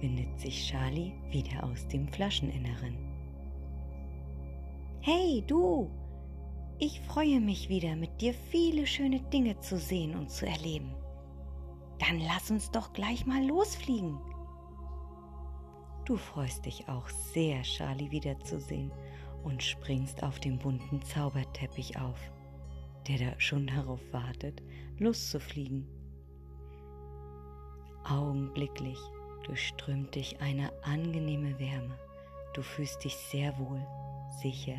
windet sich Charlie wieder aus dem Flascheninneren. Hey, du! Ich freue mich wieder, mit dir viele schöne Dinge zu sehen und zu erleben. Dann lass uns doch gleich mal losfliegen. Du freust dich auch sehr, Charlie wiederzusehen und springst auf dem bunten Zauberteppich auf, der da schon darauf wartet, loszufliegen. Augenblicklich durchströmt dich eine angenehme Wärme. Du fühlst dich sehr wohl, sicher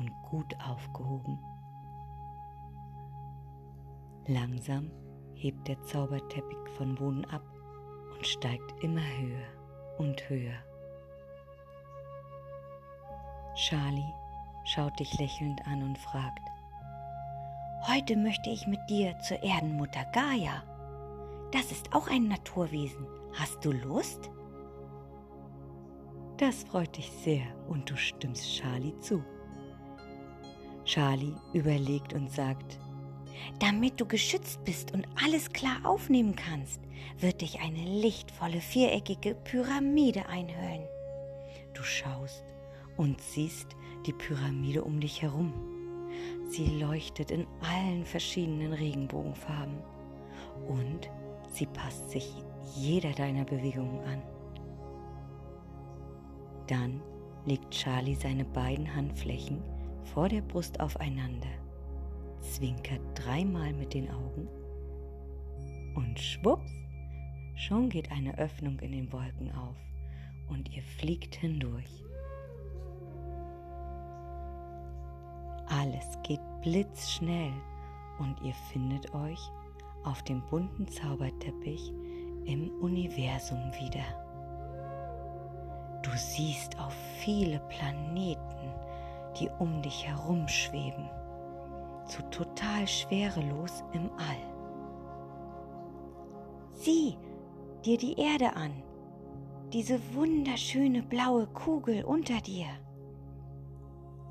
und gut aufgehoben. Langsam hebt der Zauberteppich von Boden ab und steigt immer höher und höher. Charlie schaut dich lächelnd an und fragt, Heute möchte ich mit dir zur Erdenmutter Gaia. Das ist auch ein Naturwesen. Hast du Lust? Das freut dich sehr und du stimmst Charlie zu. Charlie überlegt und sagt, damit du geschützt bist und alles klar aufnehmen kannst, wird dich eine lichtvolle viereckige Pyramide einhüllen. Du schaust und siehst die Pyramide um dich herum. Sie leuchtet in allen verschiedenen Regenbogenfarben und sie passt sich jeder deiner Bewegungen an. Dann legt Charlie seine beiden Handflächen vor der Brust aufeinander, zwinkert dreimal mit den Augen und schwupps, schon geht eine Öffnung in den Wolken auf und ihr fliegt hindurch. Alles geht blitzschnell und ihr findet euch auf dem bunten Zauberteppich im Universum wieder. Du siehst auf viele Planeten, die um dich herumschweben, so total schwerelos im All. Sieh dir die Erde an, diese wunderschöne blaue Kugel unter dir,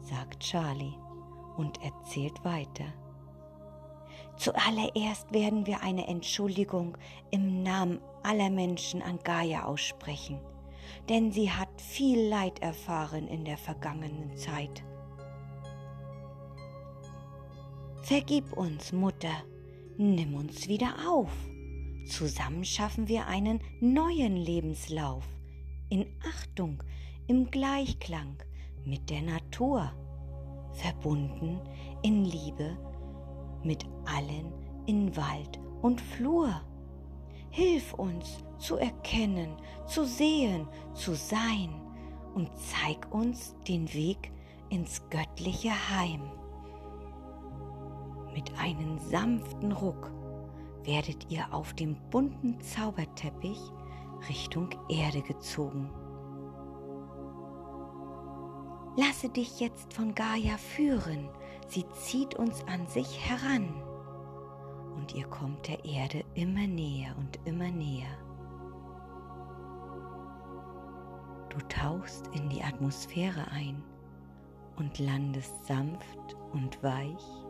sagt Charlie und erzählt weiter. Zuallererst werden wir eine Entschuldigung im Namen aller Menschen an Gaia aussprechen, denn sie hat viel Leid erfahren in der vergangenen Zeit. Vergib uns, Mutter, nimm uns wieder auf. Zusammen schaffen wir einen neuen Lebenslauf, in Achtung, im Gleichklang mit der Natur, verbunden in Liebe mit allen in Wald und Flur. Hilf uns zu erkennen, zu sehen, zu sein und zeig uns den Weg ins göttliche Heim. Mit einem sanften Ruck werdet ihr auf dem bunten Zauberteppich Richtung Erde gezogen. Lasse dich jetzt von Gaia führen, sie zieht uns an sich heran und ihr kommt der Erde immer näher und immer näher. Du tauchst in die Atmosphäre ein und landest sanft und weich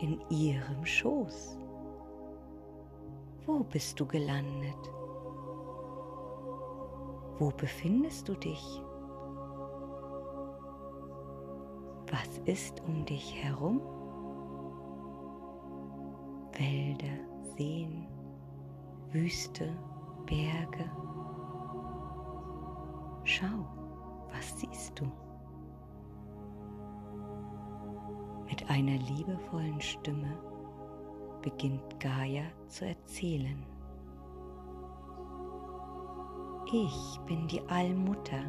in ihrem Schoß. Wo bist du gelandet? Wo befindest du dich? Was ist um dich herum? Wälder, Seen, Wüste, Berge. Schau, was siehst du? Einer liebevollen Stimme beginnt Gaia zu erzählen. Ich bin die Allmutter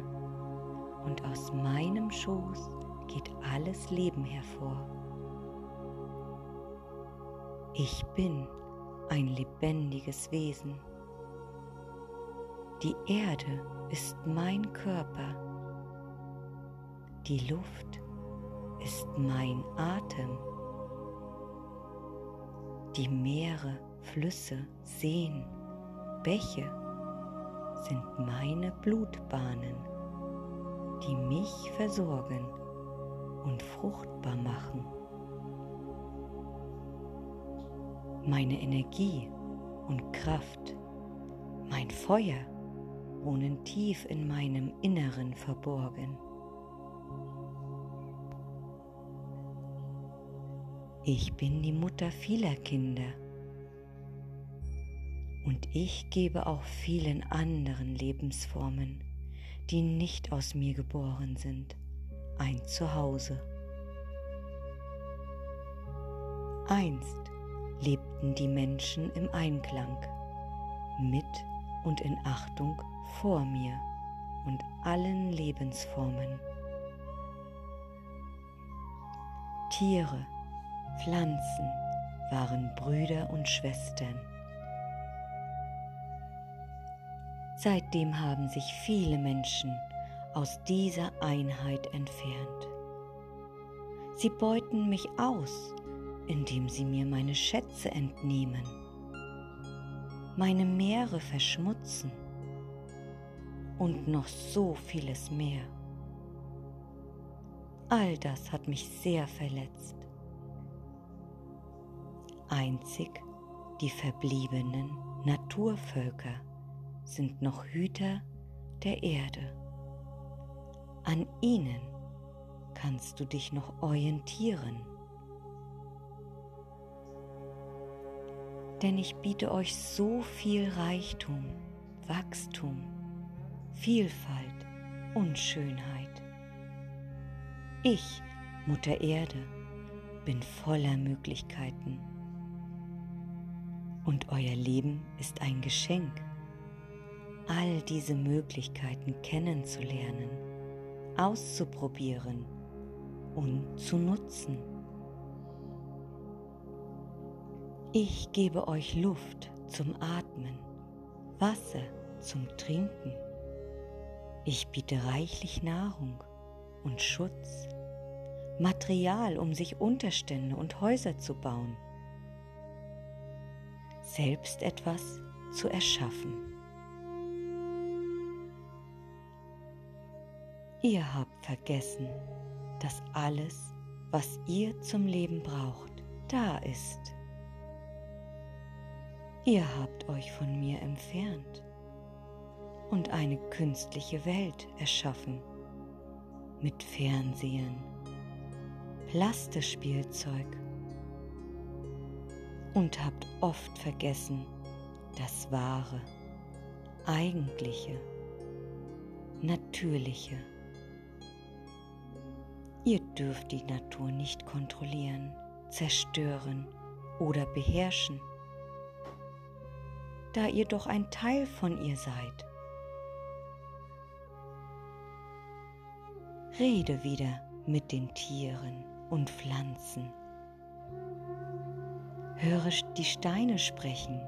und aus meinem Schoß geht alles Leben hervor. Ich bin ein lebendiges Wesen. Die Erde ist mein Körper. Die Luft ist mein Atem. Die Meere, Flüsse, Seen, Bäche sind meine Blutbahnen, die mich versorgen und fruchtbar machen. Meine Energie und Kraft, mein Feuer wohnen tief in meinem Inneren verborgen. Ich bin die Mutter vieler Kinder und ich gebe auch vielen anderen Lebensformen, die nicht aus mir geboren sind, ein Zuhause. Einst lebten die Menschen im Einklang, mit und in Achtung vor mir und allen Lebensformen. Tiere, Pflanzen waren Brüder und Schwestern. Seitdem haben sich viele Menschen aus dieser Einheit entfernt. Sie beuten mich aus, indem sie mir meine Schätze entnehmen, meine Meere verschmutzen und noch so vieles mehr. All das hat mich sehr verletzt. Einzig die verbliebenen Naturvölker sind noch Hüter der Erde. An ihnen kannst du dich noch orientieren. Denn ich biete euch so viel Reichtum, Wachstum, Vielfalt und Schönheit. Ich, Mutter Erde, bin voller Möglichkeiten und euer Leben ist ein Geschenk, all diese Möglichkeiten kennenzulernen, auszuprobieren und zu nutzen. Ich gebe euch Luft zum Atmen, Wasser zum Trinken. Ich biete reichlich Nahrung und Schutz, Material, um sich Unterstände und Häuser zu bauen selbst etwas zu erschaffen. Ihr habt vergessen, dass alles, was ihr zum Leben braucht, da ist. Ihr habt euch von mir entfernt und eine künstliche Welt erschaffen mit Fernsehen, Plastispielzeug und habt oft vergessen das wahre, eigentliche, natürliche. Ihr dürft die Natur nicht kontrollieren, zerstören oder beherrschen, da ihr doch ein Teil von ihr seid. Rede wieder mit den Tieren und Pflanzen Höre die Steine sprechen,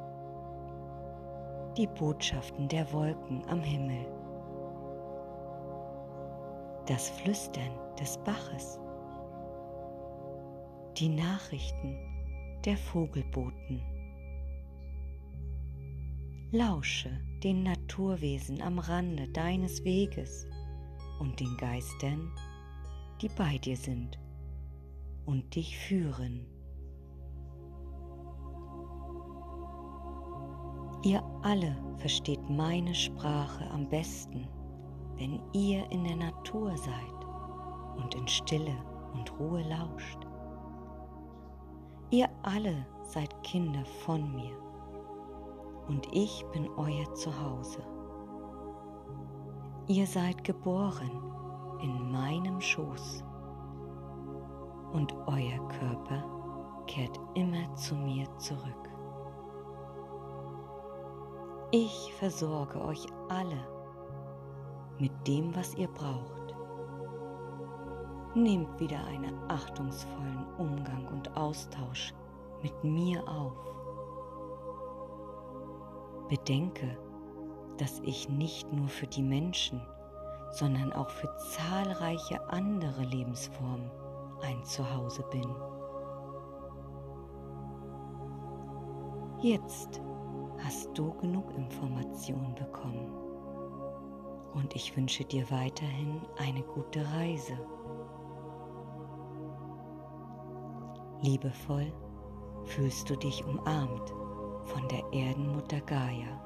die Botschaften der Wolken am Himmel, das Flüstern des Baches, die Nachrichten der Vogelboten. Lausche den Naturwesen am Rande deines Weges und den Geistern, die bei dir sind und dich führen. Ihr alle versteht meine Sprache am besten, wenn ihr in der Natur seid und in Stille und Ruhe lauscht. Ihr alle seid Kinder von mir und ich bin euer Zuhause. Ihr seid geboren in meinem Schoß und euer Körper kehrt immer zu mir zurück. Ich versorge euch alle mit dem, was ihr braucht. Nehmt wieder einen achtungsvollen Umgang und Austausch mit mir auf. Bedenke, dass ich nicht nur für die Menschen, sondern auch für zahlreiche andere Lebensformen ein Zuhause bin. Jetzt hast du genug Informationen bekommen und ich wünsche dir weiterhin eine gute Reise. Liebevoll fühlst du dich umarmt von der Erdenmutter Gaia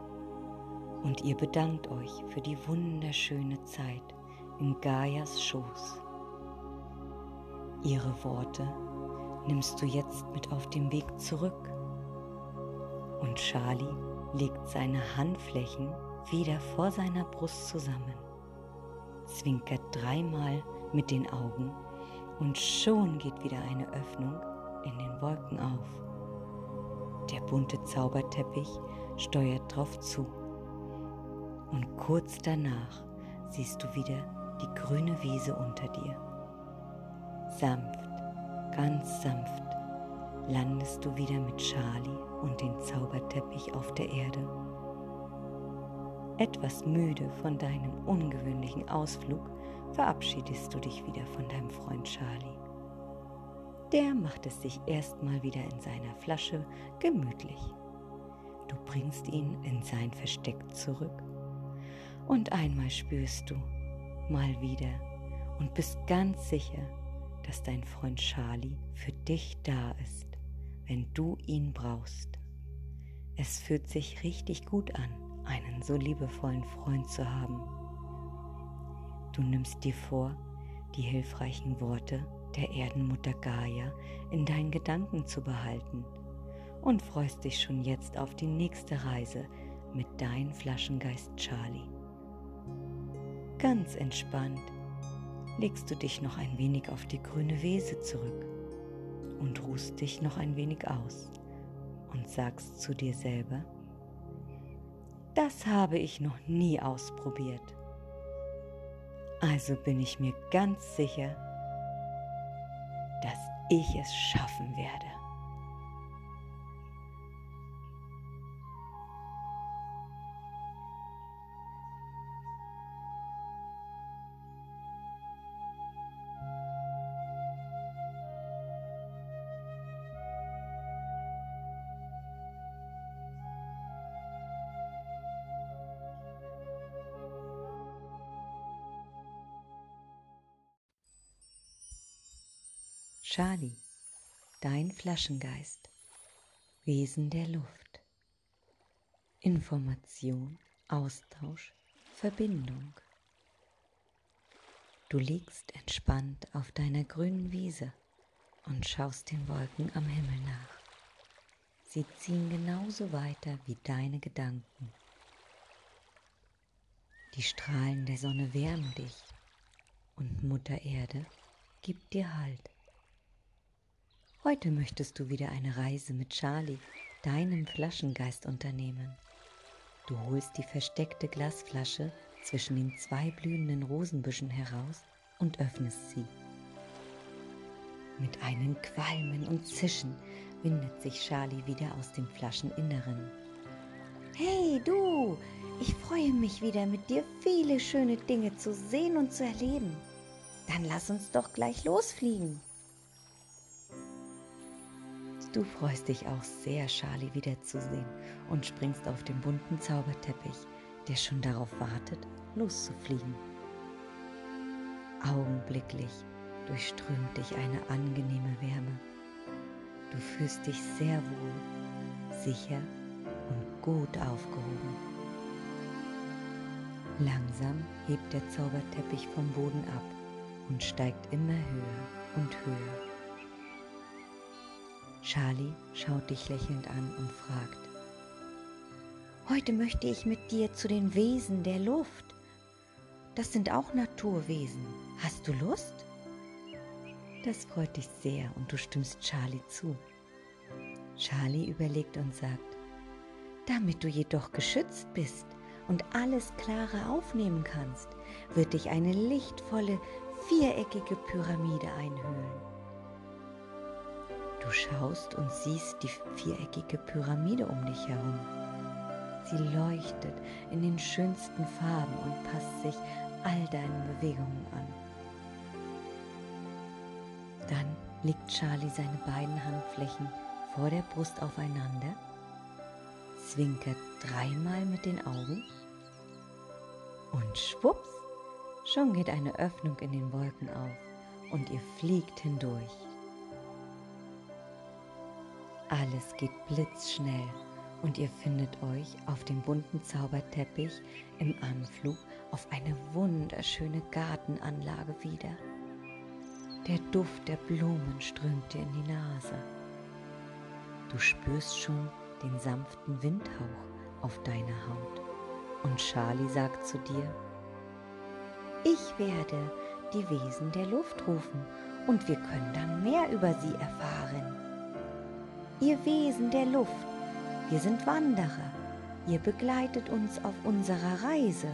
und ihr bedankt euch für die wunderschöne Zeit in Gaias Schoß. Ihre Worte nimmst du jetzt mit auf dem Weg zurück und Charlie legt seine Handflächen wieder vor seiner Brust zusammen, zwinkert dreimal mit den Augen und schon geht wieder eine Öffnung in den Wolken auf. Der bunte Zauberteppich steuert drauf zu und kurz danach siehst du wieder die grüne Wiese unter dir. Sanft, ganz sanft landest du wieder mit Charlie und den Zauberteppich auf der Erde. Etwas müde von deinem ungewöhnlichen Ausflug verabschiedest du dich wieder von deinem Freund Charlie. Der macht es sich erstmal wieder in seiner Flasche gemütlich. Du bringst ihn in sein Versteck zurück und einmal spürst du mal wieder und bist ganz sicher, dass dein Freund Charlie für dich da ist wenn du ihn brauchst. Es fühlt sich richtig gut an, einen so liebevollen Freund zu haben. Du nimmst dir vor, die hilfreichen Worte der Erdenmutter Gaia in deinen Gedanken zu behalten und freust dich schon jetzt auf die nächste Reise mit deinem Flaschengeist Charlie. Ganz entspannt legst du dich noch ein wenig auf die grüne Wiese zurück und ruhst dich noch ein wenig aus und sagst zu dir selber, das habe ich noch nie ausprobiert. Also bin ich mir ganz sicher, dass ich es schaffen werde. Charlie, dein Flaschengeist, Wesen der Luft. Information, Austausch, Verbindung. Du liegst entspannt auf deiner grünen Wiese und schaust den Wolken am Himmel nach. Sie ziehen genauso weiter wie deine Gedanken. Die Strahlen der Sonne wärmen dich und Mutter Erde gibt dir Halt. Heute möchtest du wieder eine Reise mit Charlie, deinem Flaschengeist, unternehmen. Du holst die versteckte Glasflasche zwischen den zwei blühenden Rosenbüschen heraus und öffnest sie. Mit einem Qualmen und Zischen windet sich Charlie wieder aus dem Flascheninneren. Hey du, ich freue mich wieder mit dir viele schöne Dinge zu sehen und zu erleben. Dann lass uns doch gleich losfliegen. Du freust dich auch sehr, Charlie wiederzusehen und springst auf den bunten Zauberteppich, der schon darauf wartet, loszufliegen. Augenblicklich durchströmt dich eine angenehme Wärme. Du fühlst dich sehr wohl, sicher und gut aufgehoben. Langsam hebt der Zauberteppich vom Boden ab und steigt immer höher und höher. Charlie schaut dich lächelnd an und fragt, Heute möchte ich mit dir zu den Wesen der Luft. Das sind auch Naturwesen. Hast du Lust? Das freut dich sehr und du stimmst Charlie zu. Charlie überlegt und sagt, damit du jedoch geschützt bist und alles klarer aufnehmen kannst, wird dich eine lichtvolle, viereckige Pyramide einhüllen. Du schaust und siehst die viereckige Pyramide um dich herum. Sie leuchtet in den schönsten Farben und passt sich all deinen Bewegungen an. Dann legt Charlie seine beiden Handflächen vor der Brust aufeinander, zwinkert dreimal mit den Augen und schwupps, schon geht eine Öffnung in den Wolken auf und ihr fliegt hindurch. Alles geht blitzschnell und ihr findet euch auf dem bunten Zauberteppich im Anflug auf eine wunderschöne Gartenanlage wieder. Der Duft der Blumen strömt dir in die Nase. Du spürst schon den sanften Windhauch auf deiner Haut und Charlie sagt zu dir, ich werde die Wesen der Luft rufen und wir können dann mehr über sie erfahren ihr Wesen der Luft, wir sind Wanderer, ihr begleitet uns auf unserer Reise,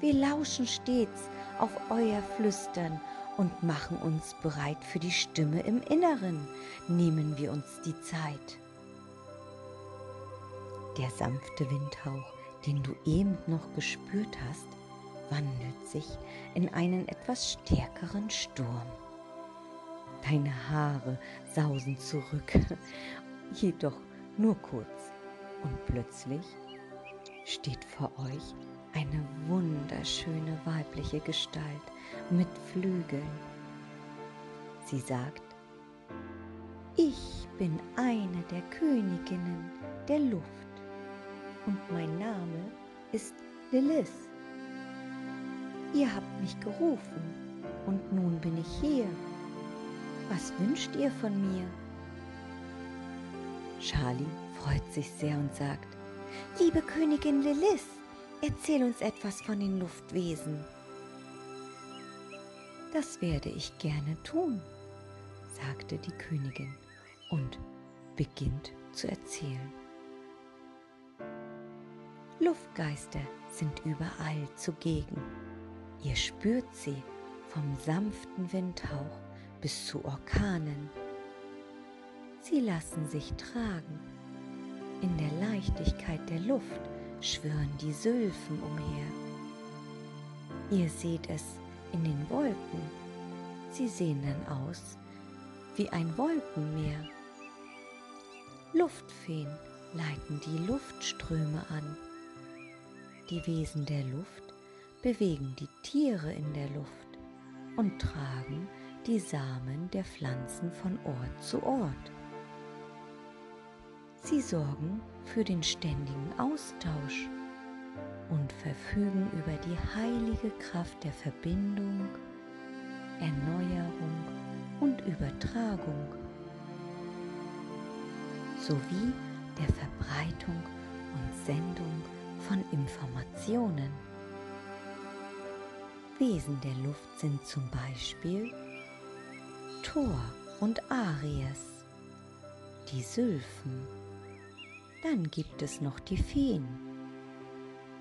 wir lauschen stets auf euer Flüstern und machen uns bereit für die Stimme im Inneren, nehmen wir uns die Zeit. Der sanfte Windhauch, den du eben noch gespürt hast, wandelt sich in einen etwas stärkeren Sturm. Deine Haare sausen zurück jedoch nur kurz. Und plötzlich steht vor euch eine wunderschöne weibliche Gestalt mit Flügeln. Sie sagt, ich bin eine der Königinnen der Luft und mein Name ist Lilith. Ihr habt mich gerufen und nun bin ich hier. Was wünscht ihr von mir? Charlie freut sich sehr und sagt, Liebe Königin Lilith, erzähl uns etwas von den Luftwesen. Das werde ich gerne tun, sagte die Königin und beginnt zu erzählen. Luftgeister sind überall zugegen. Ihr spürt sie vom sanften Windhauch bis zu Orkanen Sie lassen sich tragen. In der Leichtigkeit der Luft schwirren die Sülfen umher. Ihr seht es in den Wolken. Sie sehen dann aus wie ein Wolkenmeer. Luftfeen leiten die Luftströme an. Die Wesen der Luft bewegen die Tiere in der Luft und tragen die Samen der Pflanzen von Ort zu Ort. Sie sorgen für den ständigen Austausch und verfügen über die heilige Kraft der Verbindung, Erneuerung und Übertragung sowie der Verbreitung und Sendung von Informationen. Wesen der Luft sind zum Beispiel Thor und Aries, die Sylphen, dann gibt es noch die Feen,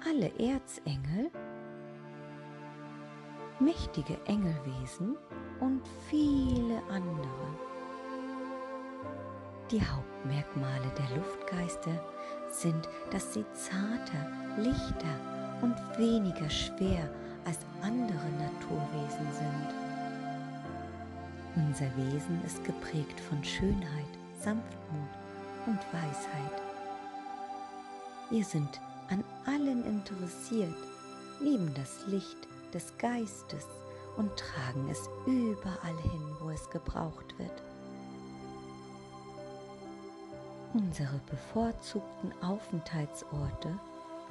alle Erzengel, mächtige Engelwesen und viele andere. Die Hauptmerkmale der Luftgeister sind, dass sie zarter, lichter und weniger schwer als andere Naturwesen sind. Unser Wesen ist geprägt von Schönheit, Sanftmut und Weisheit. Wir sind an allem interessiert, lieben das Licht des Geistes und tragen es überall hin, wo es gebraucht wird. Unsere bevorzugten Aufenthaltsorte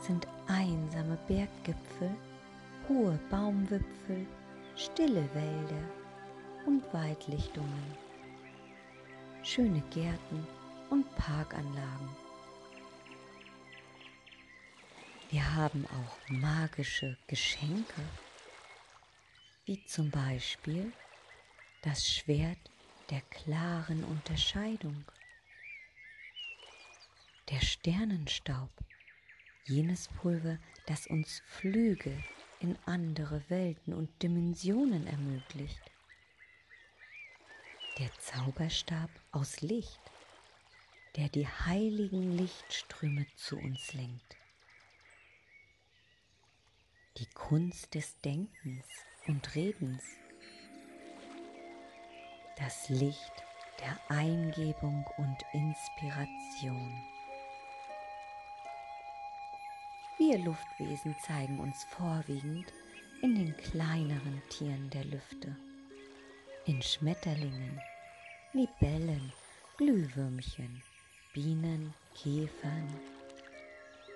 sind einsame Berggipfel, hohe Baumwipfel, stille Wälder und Waldlichtungen, schöne Gärten und Parkanlagen. Wir haben auch magische Geschenke, wie zum Beispiel das Schwert der klaren Unterscheidung, der Sternenstaub, jenes Pulver, das uns Flüge in andere Welten und Dimensionen ermöglicht, der Zauberstab aus Licht, der die heiligen Lichtströme zu uns lenkt, die Kunst des Denkens und Redens, das Licht der Eingebung und Inspiration. Wir Luftwesen zeigen uns vorwiegend in den kleineren Tieren der Lüfte, in Schmetterlingen, Libellen, Glühwürmchen, Bienen, Käfern,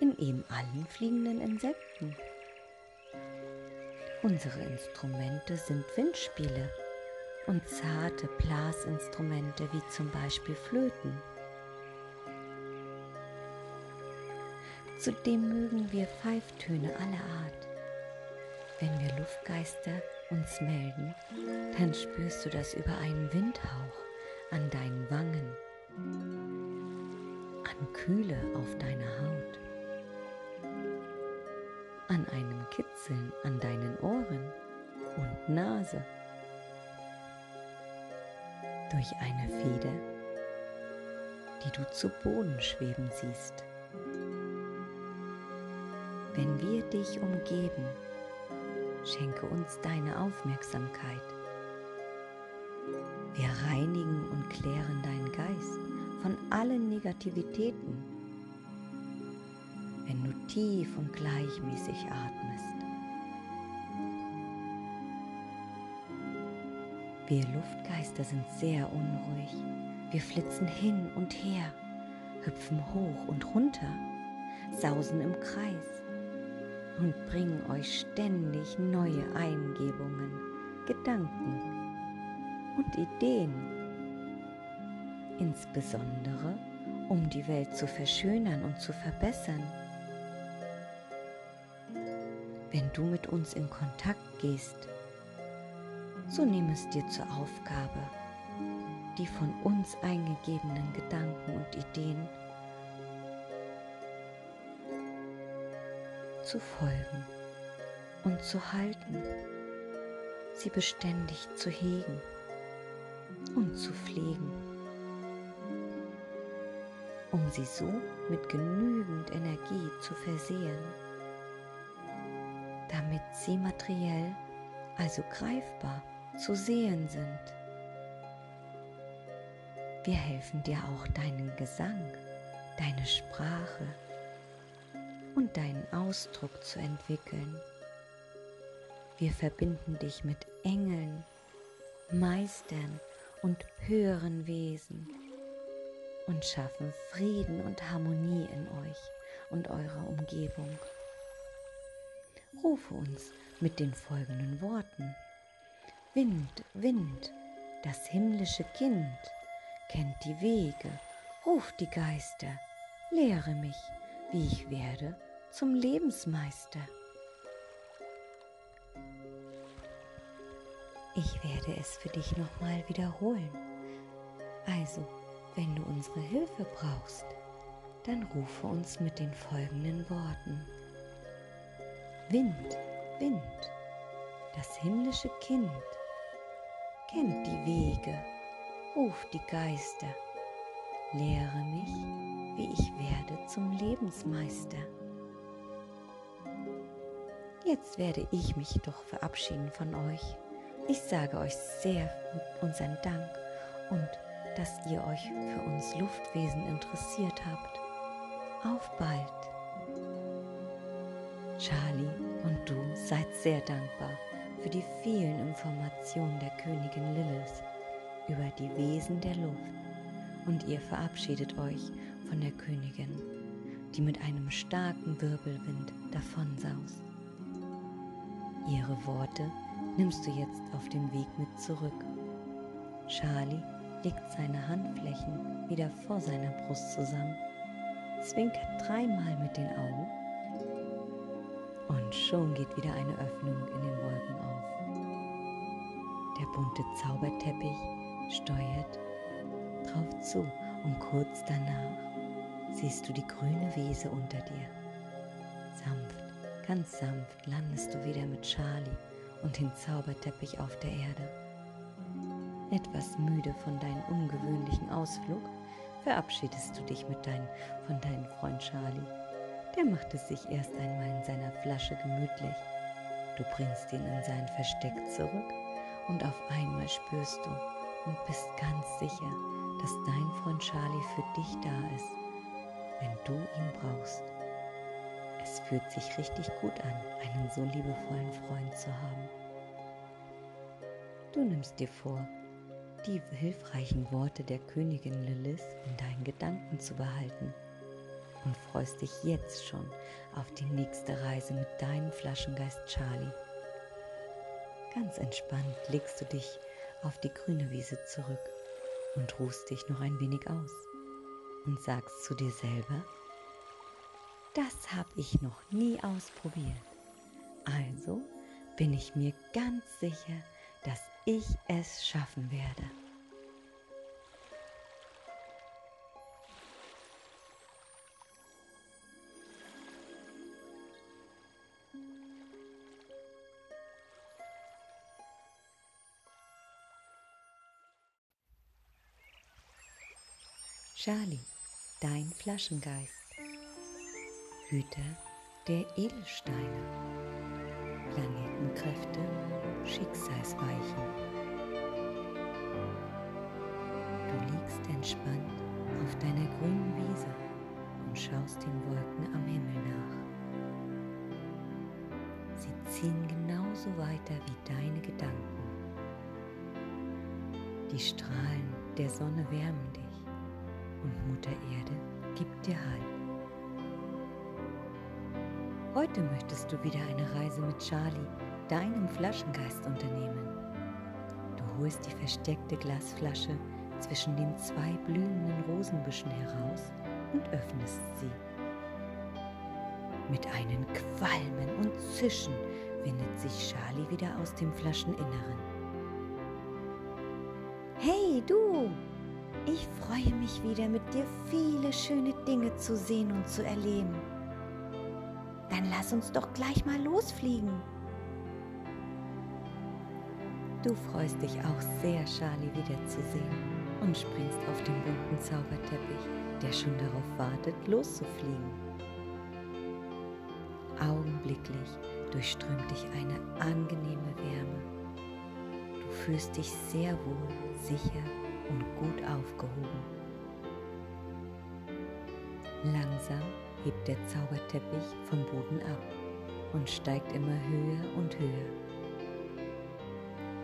in eben allen fliegenden Insekten. Unsere Instrumente sind Windspiele und zarte Blasinstrumente wie zum Beispiel Flöten. Zudem mögen wir Pfeiftöne aller Art. Wenn wir Luftgeister uns melden, dann spürst du das über einen Windhauch an deinen Wangen, an Kühle auf deiner Haut, an einem Kitzeln an deinen Ohren und Nase durch eine Feder, die du zu Boden schweben siehst. Wenn wir dich umgeben, schenke uns deine Aufmerksamkeit. Wir reinigen und klären deinen Geist von allen Negativitäten, tief und gleichmäßig atmest. Wir Luftgeister sind sehr unruhig. Wir flitzen hin und her, hüpfen hoch und runter, sausen im Kreis und bringen euch ständig neue Eingebungen, Gedanken und Ideen. Insbesondere um die Welt zu verschönern und zu verbessern. Wenn du mit uns in Kontakt gehst, so nimm es dir zur Aufgabe, die von uns eingegebenen Gedanken und Ideen zu folgen und zu halten, sie beständig zu hegen und zu pflegen, um sie so mit genügend Energie zu versehen, damit sie materiell, also greifbar, zu sehen sind. Wir helfen dir auch deinen Gesang, deine Sprache und deinen Ausdruck zu entwickeln. Wir verbinden dich mit Engeln, Meistern und höheren Wesen und schaffen Frieden und Harmonie in euch und eurer Umgebung. Rufe uns mit den folgenden Worten. Wind, Wind, das himmlische Kind, kennt die Wege, ruft die Geister, lehre mich, wie ich werde zum Lebensmeister. Ich werde es für dich nochmal wiederholen. Also, wenn du unsere Hilfe brauchst, dann rufe uns mit den folgenden Worten. Wind, Wind, das himmlische Kind, kennt die Wege, ruft die Geister, lehre mich, wie ich werde zum Lebensmeister. Jetzt werde ich mich doch verabschieden von euch. Ich sage euch sehr unseren Dank und dass ihr euch für uns Luftwesen interessiert habt. Auf bald. Charlie und du seid sehr dankbar für die vielen Informationen der Königin Lilith über die Wesen der Luft und ihr verabschiedet euch von der Königin, die mit einem starken Wirbelwind davonsaust. Ihre Worte nimmst du jetzt auf dem Weg mit zurück. Charlie legt seine Handflächen wieder vor seiner Brust zusammen, zwinkert dreimal mit den Augen und schon geht wieder eine Öffnung in den Wolken auf. Der bunte Zauberteppich steuert drauf zu und kurz danach siehst du die grüne Wiese unter dir. Sanft, ganz sanft landest du wieder mit Charlie und dem Zauberteppich auf der Erde. Etwas müde von deinem ungewöhnlichen Ausflug verabschiedest du dich mit dein, von deinem Freund Charlie. Der macht es sich erst einmal in seiner Flasche gemütlich. Du bringst ihn in sein Versteck zurück und auf einmal spürst du und bist ganz sicher, dass dein Freund Charlie für dich da ist, wenn du ihn brauchst. Es fühlt sich richtig gut an, einen so liebevollen Freund zu haben. Du nimmst dir vor, die hilfreichen Worte der Königin Lilith in deinen Gedanken zu behalten und freust dich jetzt schon auf die nächste Reise mit deinem Flaschengeist Charlie. Ganz entspannt legst du dich auf die grüne Wiese zurück und ruhst dich noch ein wenig aus und sagst zu dir selber, das habe ich noch nie ausprobiert. Also bin ich mir ganz sicher, dass ich es schaffen werde. Charlie, dein Flaschengeist, Hüter der Edelsteine, Planetenkräfte, Schicksalsweichen. Du liegst entspannt auf deiner grünen Wiese und schaust den Wolken am Himmel nach. Sie ziehen genauso weiter wie deine Gedanken. Die Strahlen der Sonne wärmen dich und Mutter Erde gibt dir Halt. Heute möchtest du wieder eine Reise mit Charlie, deinem Flaschengeist, unternehmen. Du holst die versteckte Glasflasche zwischen den zwei blühenden Rosenbüschen heraus und öffnest sie. Mit einem Qualmen und Zischen windet sich Charlie wieder aus dem Flascheninneren. Hey du, ich freue mich wieder mit dir viele schöne Dinge zu sehen und zu erleben. Dann lass uns doch gleich mal losfliegen. Du freust dich auch sehr, Charlie wiederzusehen und springst auf den bunten Zauberteppich, der schon darauf wartet, loszufliegen. Augenblicklich durchströmt dich eine angenehme Wärme. Du fühlst dich sehr wohl, sicher und gut aufgehoben. Langsam hebt der Zauberteppich vom Boden ab und steigt immer höher und höher.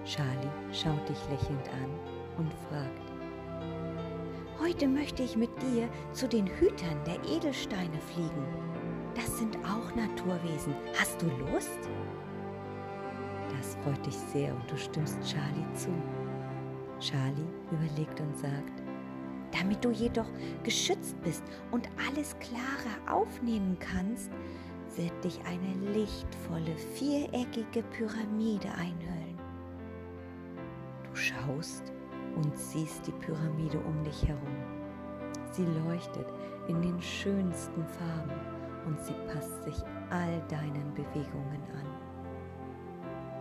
Charlie schaut dich lächelnd an und fragt, Heute möchte ich mit dir zu den Hütern der Edelsteine fliegen. Das sind auch Naturwesen. Hast du Lust? Das freut dich sehr und du stimmst Charlie zu. Charlie überlegt und sagt, damit du jedoch geschützt bist und alles klarer aufnehmen kannst, wird dich eine lichtvolle viereckige Pyramide einhüllen. Du schaust und siehst die Pyramide um dich herum. Sie leuchtet in den schönsten Farben und sie passt sich all deinen Bewegungen an.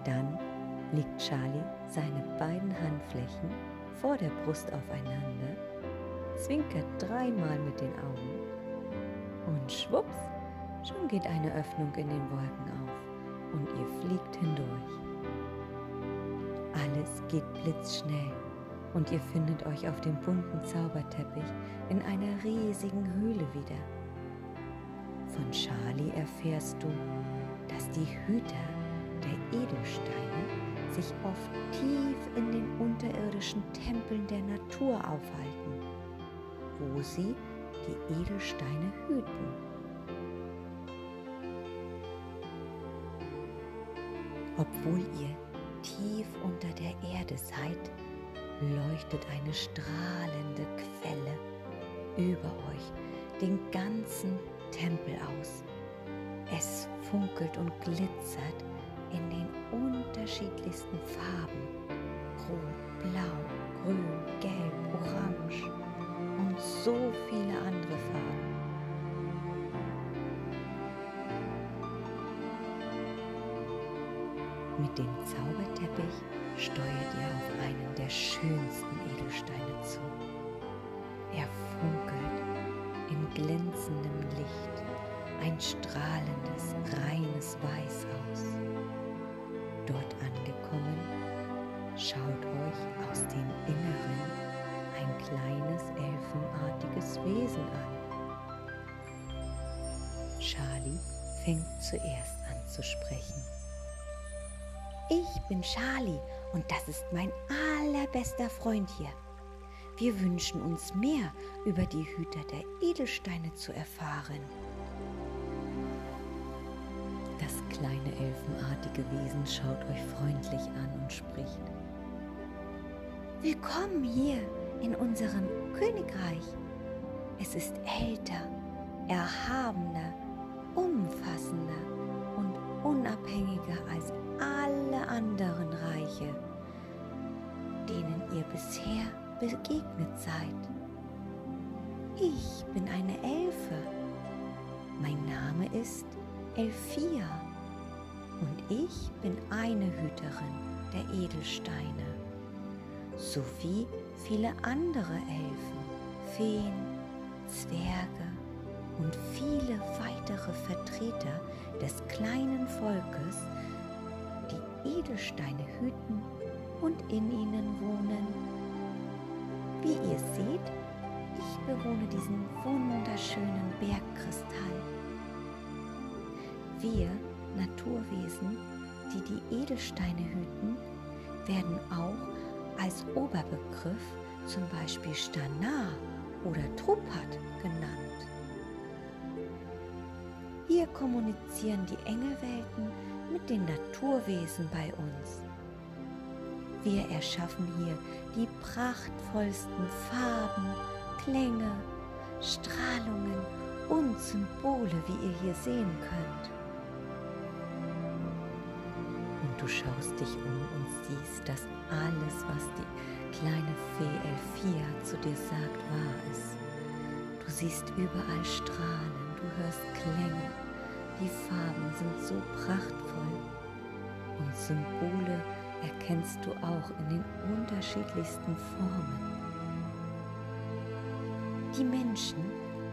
Dann legt Charlie seine beiden Handflächen vor der Brust aufeinander, zwinkert dreimal mit den Augen und schwupps, schon geht eine Öffnung in den Wolken auf und ihr fliegt hindurch. Alles geht blitzschnell und ihr findet euch auf dem bunten Zauberteppich in einer riesigen Höhle wieder. Von Charlie erfährst du, dass die Hüter der Edelsteine sich oft tief in den unterirdischen Tempeln der Natur aufhalten, wo sie die Edelsteine hüten. Obwohl ihr tief unter der Erde seid, leuchtet eine strahlende Quelle über euch den ganzen Tempel aus. Es funkelt und glitzert in den unterschiedlichsten Farben. rot, blau, grün, gelb, orange und so viele andere Farben. Mit dem Zauberteppich steuert ihr auf einen der schönsten Edelsteine zu. Er funkelt in glänzendem Licht, ein strahlendes, reines Weiß aus. Dort angekommen, schaut euch aus dem Inneren ein kleines elfenartiges Wesen an. Charlie fängt zuerst an zu sprechen. Ich bin Charlie und das ist mein allerbester Freund hier. Wir wünschen uns mehr über die Hüter der Edelsteine zu erfahren. Kleine elfenartige Wesen schaut euch freundlich an und spricht. Willkommen hier in unserem Königreich. Es ist älter, erhabener, umfassender und unabhängiger als alle anderen Reiche, denen ihr bisher begegnet seid. Ich bin eine Elfe. Mein Name ist Elfia und ich bin eine Hüterin der Edelsteine, sowie viele andere Elfen, Feen, Zwerge und viele weitere Vertreter des kleinen Volkes, die Edelsteine hüten und in ihnen wohnen. Wie ihr seht, ich bewohne diesen wunderschönen Bergkristall. Wir Naturwesen, die die Edelsteine hüten, werden auch als Oberbegriff zum Beispiel Stanar oder Trupat genannt. Hier kommunizieren die Engelwelten mit den Naturwesen bei uns. Wir erschaffen hier die prachtvollsten Farben, Klänge, Strahlungen und Symbole, wie ihr hier sehen könnt. Du schaust dich um und siehst, dass alles, was die kleine Fee Elfia zu dir sagt, wahr ist. Du siehst überall Strahlen, du hörst Klänge, die Farben sind so prachtvoll und Symbole erkennst du auch in den unterschiedlichsten Formen. Die Menschen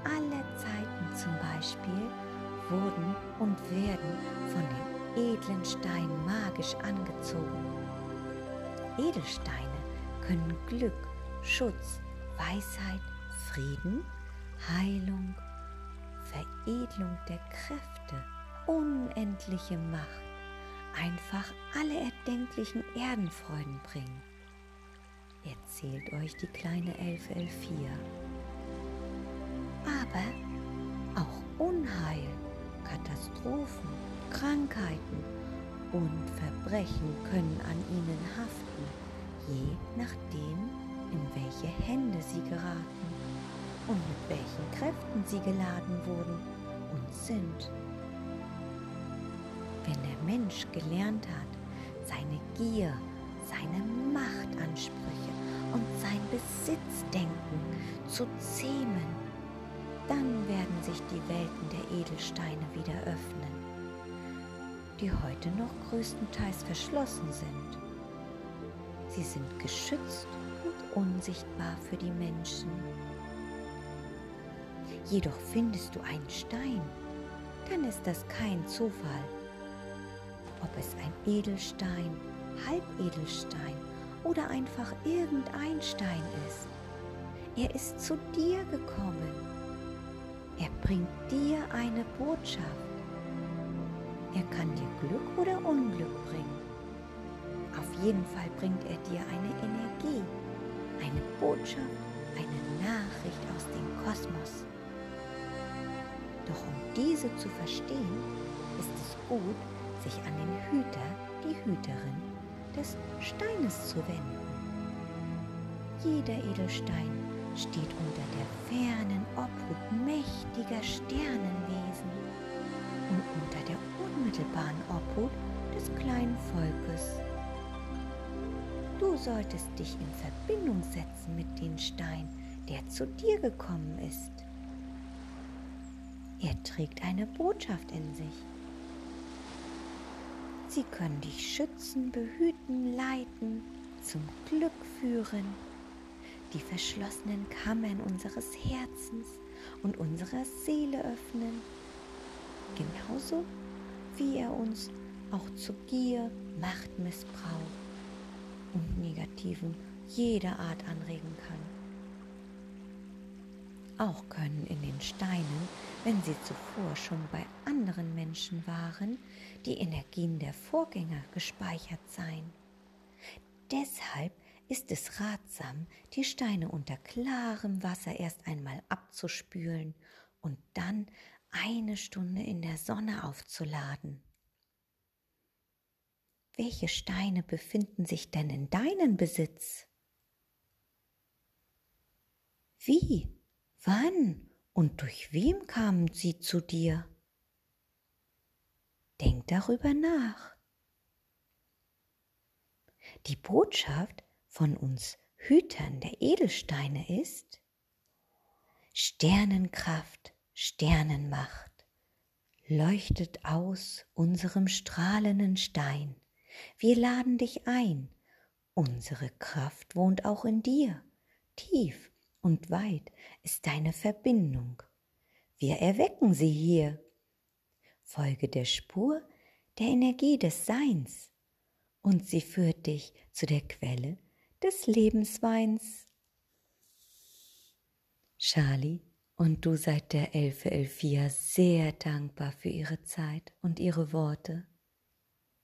aller Zeiten zum Beispiel wurden und werden von den edlen Steinen magisch angezogen. Edelsteine können Glück, Schutz, Weisheit, Frieden, Heilung, Veredelung der Kräfte, unendliche Macht, einfach alle erdenklichen Erdenfreuden bringen. Erzählt euch die kleine Elfe Elfia aber auch Unheil, Katastrophen, Krankheiten und Verbrechen können an ihnen haften, je nachdem, in welche Hände sie geraten und mit welchen Kräften sie geladen wurden und sind. Wenn der Mensch gelernt hat, seine Gier, seine Machtansprüche und sein Besitzdenken zu zähmen, dann werden sich die Welten der Edelsteine wieder öffnen, die heute noch größtenteils verschlossen sind. Sie sind geschützt und unsichtbar für die Menschen. Jedoch findest du einen Stein, dann ist das kein Zufall. Ob es ein Edelstein, Halbedelstein oder einfach irgendein Stein ist, er ist zu dir gekommen er bringt dir eine Botschaft. Er kann dir Glück oder Unglück bringen. Auf jeden Fall bringt er dir eine Energie, eine Botschaft, eine Nachricht aus dem Kosmos. Doch um diese zu verstehen, ist es gut, sich an den Hüter, die Hüterin des Steines zu wenden. Jeder Edelstein steht unter der fernen Obhut mächtiger Sternenwesen und unter der unmittelbaren Obhut des kleinen Volkes. Du solltest dich in Verbindung setzen mit dem Stein, der zu dir gekommen ist. Er trägt eine Botschaft in sich. Sie können dich schützen, behüten, leiten, zum Glück führen, die verschlossenen Kammern unseres Herzens und unserer Seele öffnen, genauso wie er uns auch zu Gier, Machtmissbrauch und Negativen jeder Art anregen kann. Auch können in den Steinen, wenn sie zuvor schon bei anderen Menschen waren, die Energien der Vorgänger gespeichert sein. Deshalb ist es ratsam, die Steine unter klarem Wasser erst einmal abzuspülen und dann eine Stunde in der Sonne aufzuladen. Welche Steine befinden sich denn in deinem Besitz? Wie, wann und durch wem kamen sie zu dir? Denk darüber nach. Die Botschaft von uns Hütern der Edelsteine ist Sternenkraft, Sternenmacht, leuchtet aus unserem strahlenden Stein. Wir laden dich ein. Unsere Kraft wohnt auch in dir. Tief und weit ist deine Verbindung. Wir erwecken sie hier. Folge der Spur der Energie des Seins und sie führt dich zu der Quelle des Lebensweins. Charlie und du seid der Elfe Elfia sehr dankbar für ihre Zeit und ihre Worte.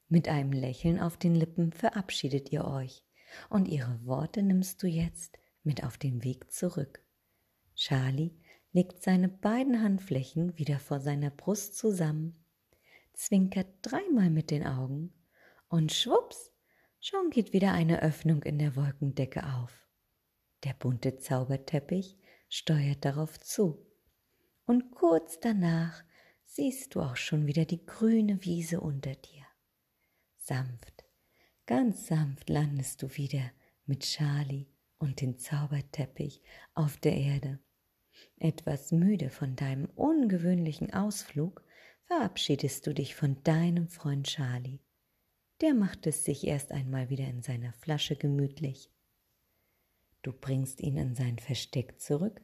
Mit einem Lächeln auf den Lippen verabschiedet ihr euch, und ihre Worte nimmst du jetzt mit auf den Weg zurück. Charlie legt seine beiden Handflächen wieder vor seiner Brust zusammen, zwinkert dreimal mit den Augen und schwupps, schon geht wieder eine Öffnung in der Wolkendecke auf. Der bunte Zauberteppich steuert darauf zu. Und kurz danach siehst du auch schon wieder die grüne Wiese unter dir. Sanft, ganz sanft landest du wieder mit Charlie und dem Zauberteppich auf der Erde. Etwas müde von deinem ungewöhnlichen Ausflug verabschiedest du dich von deinem Freund Charlie der macht es sich erst einmal wieder in seiner Flasche gemütlich. Du bringst ihn in sein Versteck zurück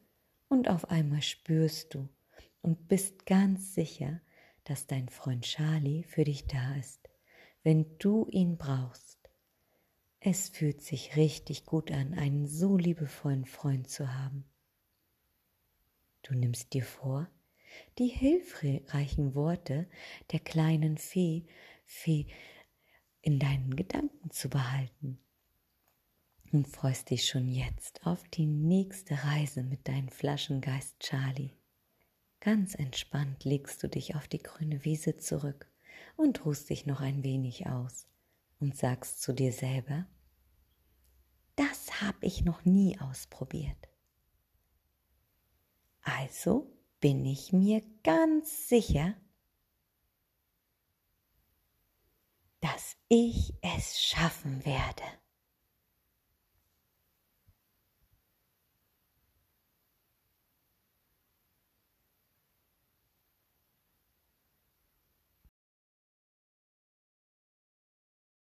und auf einmal spürst du und bist ganz sicher, dass dein Freund Charlie für dich da ist, wenn du ihn brauchst. Es fühlt sich richtig gut an, einen so liebevollen Freund zu haben. Du nimmst dir vor, die hilfreichen Worte der kleinen Fee, Fee in deinen Gedanken zu behalten. Und freust dich schon jetzt auf die nächste Reise mit deinem Flaschengeist Charlie. Ganz entspannt legst du dich auf die grüne Wiese zurück und ruhst dich noch ein wenig aus und sagst zu dir selber, das habe ich noch nie ausprobiert. Also bin ich mir ganz sicher, dass ich es schaffen werde.